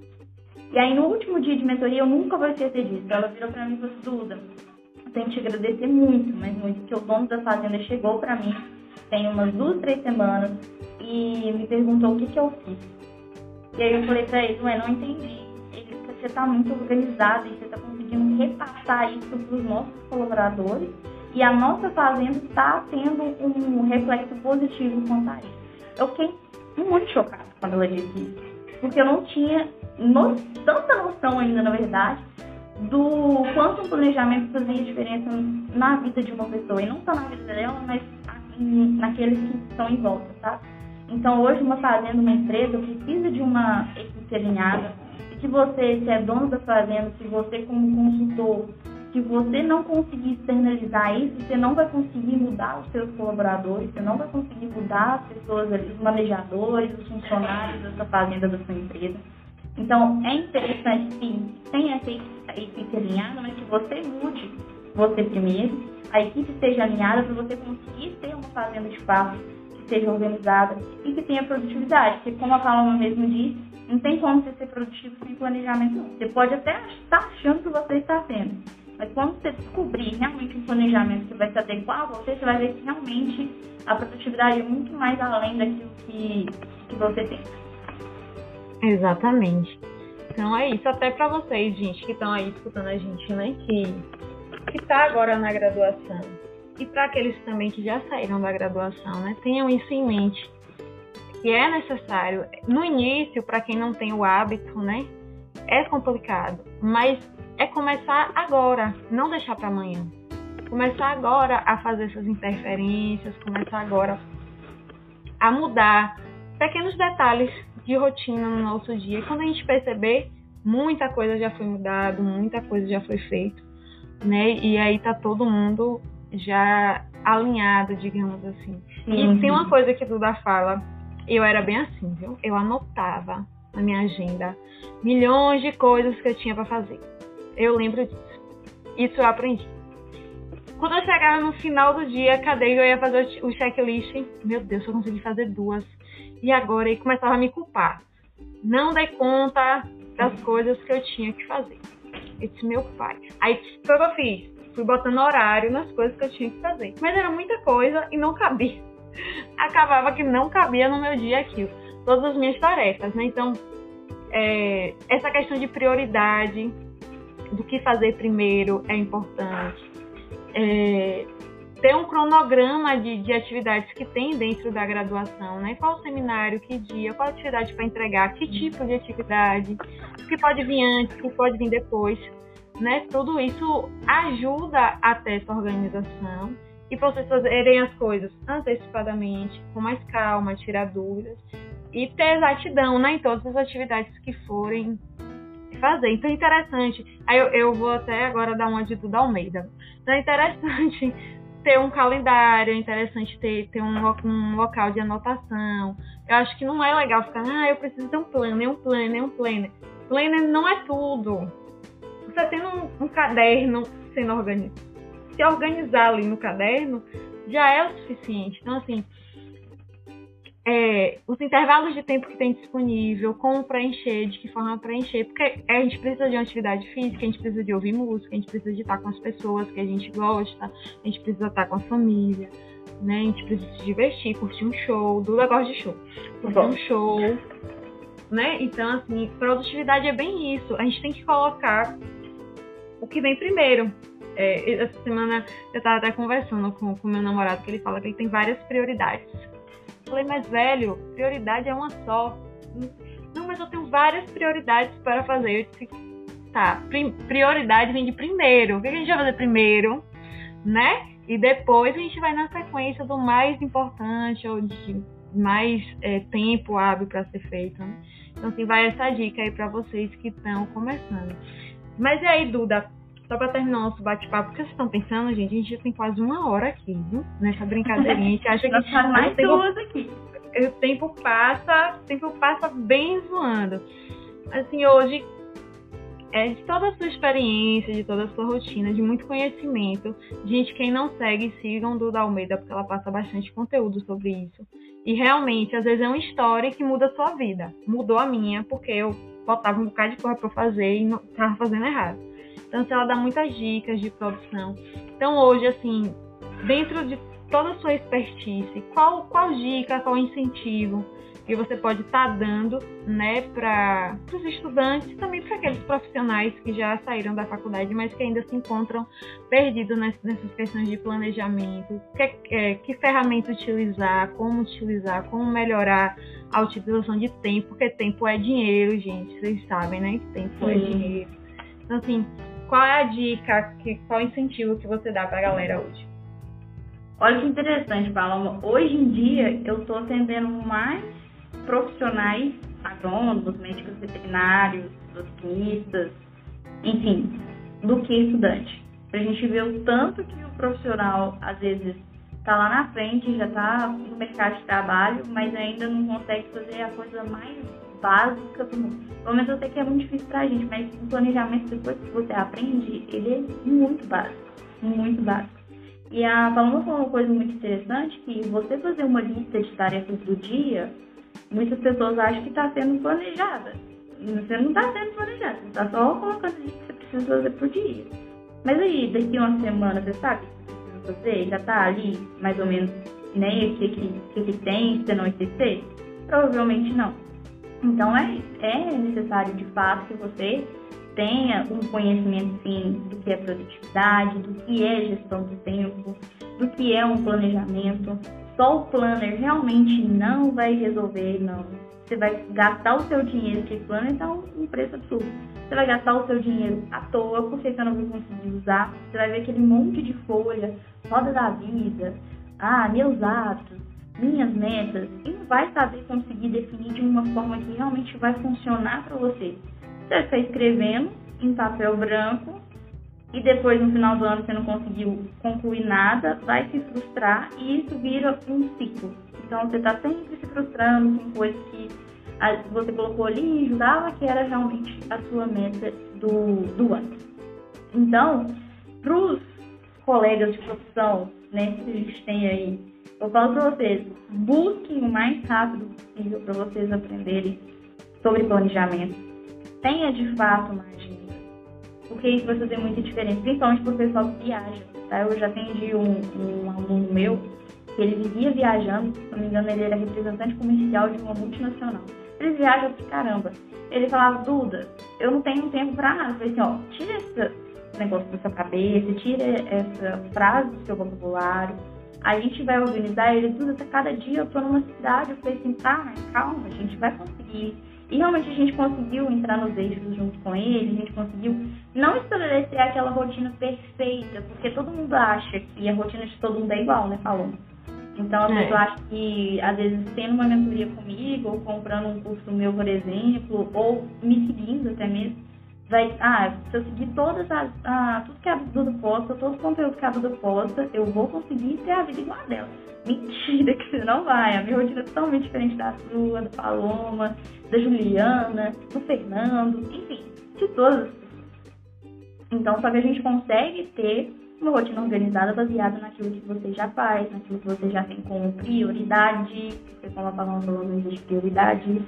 E aí no último dia de mentoria eu nunca vou esquecer disso. Ela virou pra mim e falou assim, Duda, eu tenho que te agradecer muito, mas muito, porque o dono da fazenda chegou pra mim tem umas duas, três semanas e me perguntou o que, que eu fiz. E aí eu falei pra ele, ué, não entendi. Ele, você tá muito organizado e você tá conseguindo repassar isso pros nossos colaboradores e a nossa fazenda está tendo um reflexo positivo quanto a isso. Eu fiquei muito chocada quando ela disse isso, porque eu não tinha no, tanta noção ainda, na verdade, do quanto um planejamento fazia diferença na vida de uma pessoa, e não só na vida dela, mas naqueles que estão em volta, tá? Então, hoje, uma fazenda, uma empresa, precisa de uma equipe alinhada, e que você, se é dono da fazenda, se você como consultor, se você não conseguir externalizar isso, você não vai conseguir mudar os seus colaboradores, você não vai conseguir mudar as pessoas, os manejadores, os funcionários dessa fazenda da sua empresa. Então, é interessante, sim, tem essa equipe alinhada, mas que você mude você primeiro, a equipe esteja alinhada para você conseguir ter uma fazenda de fato que seja organizada e que tenha produtividade. Porque, como a Paloma mesmo disse, não tem como você ser produtivo sem planejamento. Você pode até estar achando que você está tendo, mas quando você descobrir realmente um planejamento que vai se adequar a você, você vai ver que realmente a produtividade é muito mais além daquilo que, que você tem. Exatamente. Então é isso até para vocês, gente, que estão aí escutando a gente, né? Que que está agora na graduação e para aqueles também que já saíram da graduação, né? Tenham isso em mente que é necessário no início para quem não tem o hábito, né? É complicado, mas é começar agora, não deixar para amanhã. Começar agora a fazer essas interferências, começar agora a mudar pequenos detalhes de rotina no nosso dia. E quando a gente perceber, muita coisa já foi mudado, muita coisa já foi feita, né? E aí tá todo mundo já alinhado, digamos assim. Uhum. E tem uma coisa que Duda fala, eu era bem assim, viu? Eu anotava na minha agenda milhões de coisas que eu tinha para fazer. Eu lembro disso. Isso eu aprendi. Quando eu chegava no final do dia, cadê eu ia fazer o checklist? Meu Deus, eu consegui fazer duas e agora e começava a me culpar. Não dei conta das coisas que eu tinha que fazer. Esse meu pai. Aí foi o que eu fiz. Fui botando horário nas coisas que eu tinha que fazer. Mas era muita coisa e não cabia. Acabava que não cabia no meu dia aquilo. Todas as minhas tarefas, né? Então, é, essa questão de prioridade, do que fazer primeiro é importante. É, ter um cronograma de, de atividades que tem dentro da graduação, né? Qual seminário, que dia, qual atividade para entregar, que tipo de atividade, o que pode vir antes, o que pode vir depois, né? Tudo isso ajuda a ter essa organização e para vocês fazerem as coisas antecipadamente, com mais calma, tirar dúvidas e ter exatidão, né? Em todas as atividades que forem fazer. Então é interessante. Aí eu, eu vou até agora dar uma de Duda Almeida. Então é interessante ter um calendário, é interessante ter, ter um, um local de anotação. Eu acho que não é legal ficar, ah, eu preciso ter um plano, um plano, um planner. Planner não é tudo. Você tendo um, um caderno sendo organizado, se organizar ali no caderno já é o suficiente. Então, assim, é, os intervalos de tempo que tem disponível, como preencher, de que forma preencher, porque a gente precisa de uma atividade física, a gente precisa de ouvir música, a gente precisa de estar com as pessoas que a gente gosta, a gente precisa estar com a família, né? A gente precisa se divertir, curtir um show, do negócio de show, curtir um show, né? Então, assim, produtividade é bem isso. A gente tem que colocar o que vem primeiro. É, essa semana eu estava até conversando com o meu namorado, que ele fala que ele tem várias prioridades Falei, mas velho, prioridade é uma só. Não, mas eu tenho várias prioridades para fazer. Eu disse, tá, prioridade vem de primeiro. O que a gente vai fazer primeiro, né? E depois a gente vai na sequência do mais importante ou de mais é, tempo hábil para ser feito. Né? Então, assim, vai essa dica aí para vocês que estão começando. Mas e aí, Duda? Só para terminar o nosso bate-papo, o que vocês estão pensando, gente? A gente já tem quase uma hora aqui, viu? Nessa brincadeirinha. A gente acha que. Nós mais tem... duas aqui. o tempo passa, o tempo passa bem voando. Assim, hoje, é, de toda a sua experiência, de toda a sua rotina, de muito conhecimento, gente, quem não segue, sigam Duda Almeida, porque ela passa bastante conteúdo sobre isso. E realmente, às vezes é uma história que muda a sua vida. Mudou a minha, porque eu botava um bocado de coisa pra fazer e não tava fazendo errado. Então, ela dá muitas dicas de produção. Então, hoje, assim, dentro de toda a sua expertise, qual, qual dica, qual incentivo que você pode estar tá dando né, para os estudantes e também para aqueles profissionais que já saíram da faculdade, mas que ainda se encontram perdidos nessas questões de planejamento, que, é, que ferramenta utilizar, como utilizar, como melhorar a utilização de tempo, porque tempo é dinheiro, gente, vocês sabem, né? Tempo é Sim. é dinheiro. Então, assim, qual é a dica, que, qual o incentivo que você dá para a galera hoje? Olha que interessante, Paloma. Hoje em dia eu estou atendendo mais profissionais agrônomos, médicos veterinários, zootecnistas, enfim, do que estudante. A gente ver o tanto que o profissional, às vezes, está lá na frente, já está no mercado de trabalho, mas ainda não consegue fazer a coisa mais básica. Pelo menos eu sei que é muito difícil para a gente, mas o planejamento, depois que você aprende, ele é muito básico, muito básico. E a Paloma falou uma coisa muito interessante, que você fazer uma lista de tarefas do dia, muitas pessoas acham que está sendo planejada. Você não está sendo planejada, você está só colocando o que você precisa fazer por dia. Mas aí, daqui uma semana, você sabe o que você? Já está ali, mais ou menos, nem o que, que, que tem, você não esquecer? Provavelmente não. Então, é, é necessário, de fato, que você tenha um conhecimento sim do que é produtividade, do que é gestão do tempo, do que é um planejamento. Só o planner realmente não vai resolver, não. Você vai gastar o seu dinheiro, que planner tá um preço absurdo. Você vai gastar o seu dinheiro à toa, porque você não vai conseguir usar. Você vai ver aquele monte de folha, roda da vida, ah, meus atos, minhas metas, e não vai saber conseguir definir de uma forma que realmente vai funcionar para você. Você está escrevendo em papel branco e depois no final do ano você não conseguiu concluir nada, vai se frustrar e isso vira um ciclo. Então você está sempre se frustrando com coisas que você colocou ali e jurava que era realmente a sua meta do, do ano. Então, para os colegas de profissão né, que a gente tem aí, eu falo para vocês, busquem o mais rápido possível para vocês aprenderem sobre planejamento tenha de fato uma agenda. Porque isso vai fazer muita diferença, principalmente para o pessoal que viaja. Tá? Eu já atendi um, um aluno meu que ele vivia viajando, se não me engano, ele era representante comercial de uma multinacional. Ele viaja pra caramba. Ele falava, Duda, eu não tenho tempo pra nada. Eu falei assim, ó, tira esse negócio da sua cabeça, tira essa frase do seu vocabulário. A gente vai organizar ele, Duda, tá cada dia eu tô numa cidade. Eu falei assim, tá, mas calma, a gente vai conseguir e realmente a gente conseguiu entrar nos eixos junto com ele, a gente conseguiu não estabelecer aquela rotina perfeita, porque todo mundo acha que a rotina de todo mundo é igual, né, falou? Então, a é. pessoa acha que, às vezes, tendo uma mentoria comigo, ou comprando um curso meu, por exemplo, ou me seguindo até mesmo, vai, ah, se eu seguir todas as, ah, tudo que a Duda posta, todo o conteúdo que a Duda posta, eu vou conseguir ter a vida igual a dela. Mentira que você não vai. A minha rotina é totalmente diferente da sua, da Paloma, da Juliana, do Fernando, enfim, de todas Então, só que a gente consegue ter uma rotina organizada baseada naquilo que você já faz, naquilo que você já tem como prioridade, porque como a Paloma falou, não existe prioridade,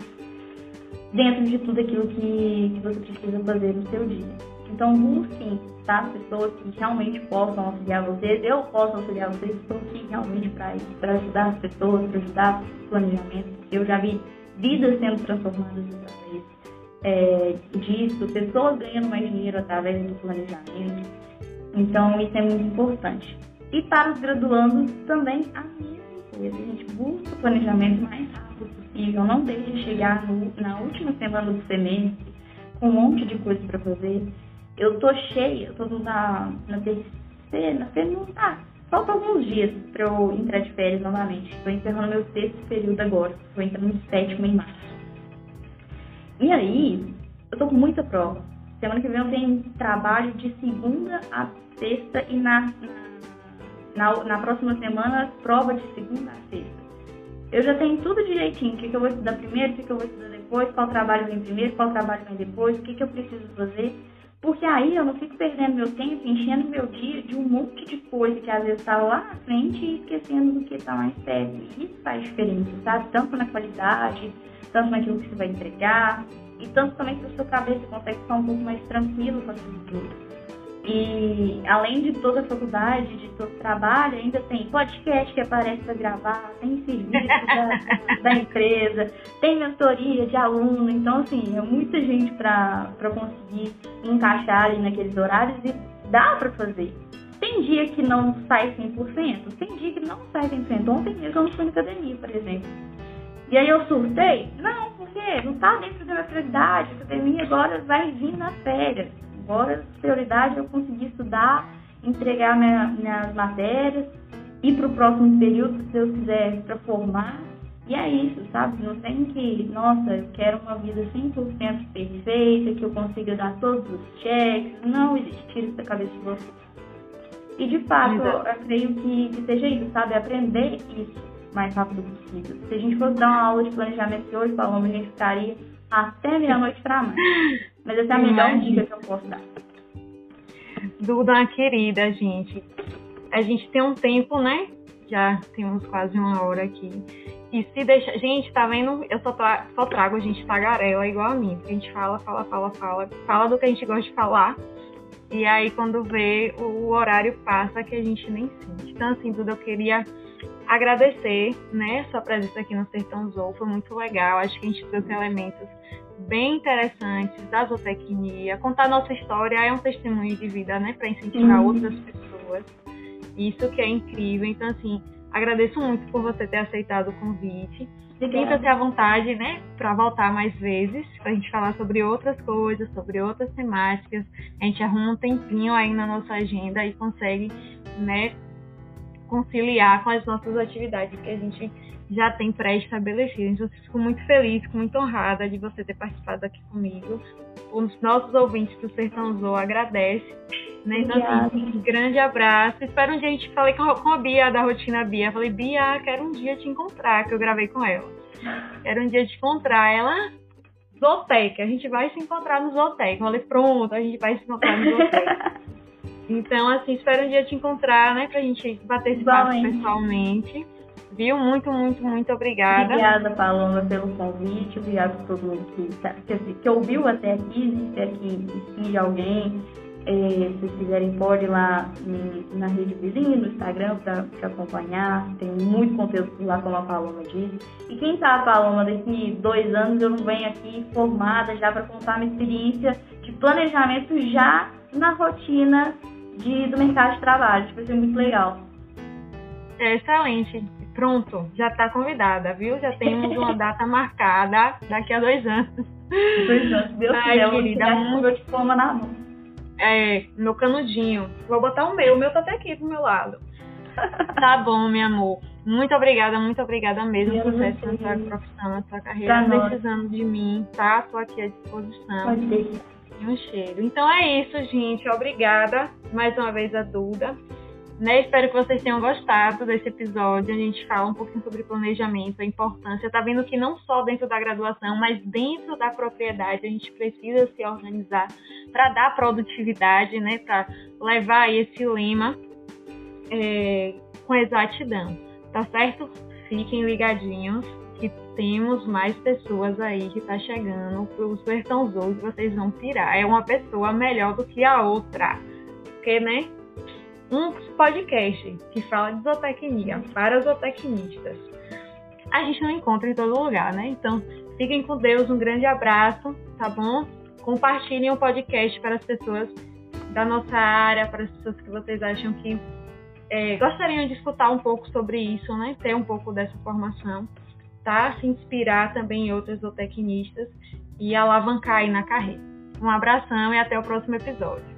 dentro de tudo aquilo que, que você precisa fazer no seu dia. Então busquem tá? pessoas que realmente possam auxiliar vocês. Eu posso auxiliar vocês, estou aqui realmente para isso, para ajudar as pessoas, para ajudar o planejamento. Eu já vi vidas sendo transformadas através é, disso, pessoas ganhando mais dinheiro através do planejamento. Então isso é muito importante. E para os graduandos também a mesma coisa. A gente busca o planejamento mais rápido possível. Não deixe de chegar no, na última semana do semestre com um monte de coisa para fazer eu tô cheia, eu tô na, na terceira, na segunda, ah, falta alguns dias para eu entrar de férias novamente. Estou encerrando meu sexto período agora, estou entrando no sétimo em março. E aí, eu tô com muita prova. Semana que vem eu tenho trabalho de segunda a sexta e na, na, na próxima semana prova de segunda a sexta. Eu já tenho tudo direitinho, o que, que eu vou estudar primeiro, o que, que eu vou estudar depois, qual trabalho vem primeiro, qual trabalho vem depois, o que, que eu preciso fazer. Porque aí eu não fico perdendo meu tempo, enchendo meu dia de um monte de coisa que às vezes está lá na frente e esquecendo do que está mais perto. Isso faz diferença, sabe? Tanto na qualidade, tanto naquilo que você vai entregar, e tanto também que a sua cabeça consegue ficar um pouco mais tranquilo com aquilo tudo. E além de toda a faculdade, de todo o trabalho, ainda tem podcast que aparece para gravar, tem serviço da, da, empresa, tem mentoria de aluno. Então, assim, é muita gente para conseguir encaixar ali naqueles horários e dá para fazer. Tem dia que não sai 100%, tem dia que não sai 100%. Ontem mesmo eu não fui na academia, por exemplo. E aí eu surtei? Não, porque não tá dentro da minha prioridade. A academia agora vai vir nas férias. Agora, prioridade é eu conseguir estudar, entregar minha, minhas matérias, ir para o próximo período, se Deus quiser, para formar. E é isso, sabe? Não tem que, nossa, eu quero uma vida 100% perfeita, que eu consiga dar todos os cheques. Não existe, isso da cabeça de você. E de fato, eu, eu creio que, que seja isso, sabe? Aprender isso mais rápido possível. Se a gente fosse dar uma aula de planejamento hoje, Paloma, a gente ficaria até meia-noite para mais. Mas essa é a melhor dica que eu posso dar. Duda, querida, gente. A gente tem um tempo, né? Já temos quase uma hora aqui. E se deixa. Gente, tá vendo? Eu só, tra... só trago a gente tagarela igual a mim. A gente fala, fala, fala, fala. Fala do que a gente gosta de falar. E aí, quando vê, o horário passa que a gente nem sente. Então, assim, Duda, eu queria agradecer, né, sua presença aqui no Sertão Zou, foi muito legal. Acho que a gente trouxe elementos bem interessantes da zootecnia. Contar nossa história é um testemunho de vida, né, para incentivar uhum. outras pessoas. Isso que é incrível. Então, assim, agradeço muito por você ter aceitado o convite. Sinta-se à vontade, né, para voltar mais vezes, para a gente falar sobre outras coisas, sobre outras temáticas. A gente arruma um tempinho aí na nossa agenda e consegue, né, conciliar com as nossas atividades que a gente já tem pré-estabelecidas. Então, eu fico muito feliz, fico muito honrada de você ter participado aqui comigo. Os nossos ouvintes do Sertão Zou agradecem. Né? Então, assim, um grande abraço. Espero um dia a gente falei com a Bia da Rotina Bia. falei, Bia, quero um dia te encontrar, que eu gravei com ela. Quero um dia te encontrar. Ela, Zotec, a gente vai se encontrar no Zotec. Eu falei, pronto, a gente vai se encontrar no Zotec. Então, assim, espero um dia te encontrar, né? Pra gente bater esse papo pessoalmente. Viu? Muito, muito, muito obrigada. Obrigada, Paloma, pelo convite. Obrigada por todo mundo que, tá, que, que ouviu até aqui, né? Espero que inspire alguém. É, se quiserem, pode ir lá na rede vizinha, no Instagram, para acompanhar. Tem muito conteúdo lá, como a Paloma disse. E quem sabe, Paloma, daqui dois anos eu não venho aqui formada já para contar minha experiência de planejamento já na rotina de, do mercado de trabalho. Isso vai ser muito legal. É excelente. Pronto, já está convidada, viu? Já temos uma data marcada daqui a dois anos. Dois anos, Deus Ai, quiser, querida, eu vou meu diploma na mão. É, meu canudinho. Vou botar o meu, o meu tá até aqui pro meu lado. tá bom, meu amor. Muito obrigada, muito obrigada mesmo por sucesso na sua profissão, na sua carreira. Tá precisando de mim, tá? Tô aqui à disposição. Pode deixar e um cheiro. Então é isso, gente. Obrigada mais uma vez a Duda. Né? Espero que vocês tenham gostado desse episódio. A gente fala um pouquinho sobre planejamento, a importância. Tá vendo que não só dentro da graduação, mas dentro da propriedade a gente precisa se organizar para dar produtividade, né? Para levar esse lema é, com exatidão. Tá certo? Fiquem ligadinhos que temos mais pessoas aí que tá chegando pro Sertão Zou vocês vão tirar. É uma pessoa melhor do que a outra. Porque, né? Um podcast que fala de zootecnia para zootecnistas. A gente não encontra em todo lugar, né? Então, fiquem com Deus, um grande abraço, tá bom? Compartilhem o podcast para as pessoas da nossa área, para as pessoas que vocês acham que é, gostariam de escutar um pouco sobre isso, né? Ter um pouco dessa formação tá? Se inspirar também em outras zootecnistas e alavancar aí na carreira. Um abração e até o próximo episódio.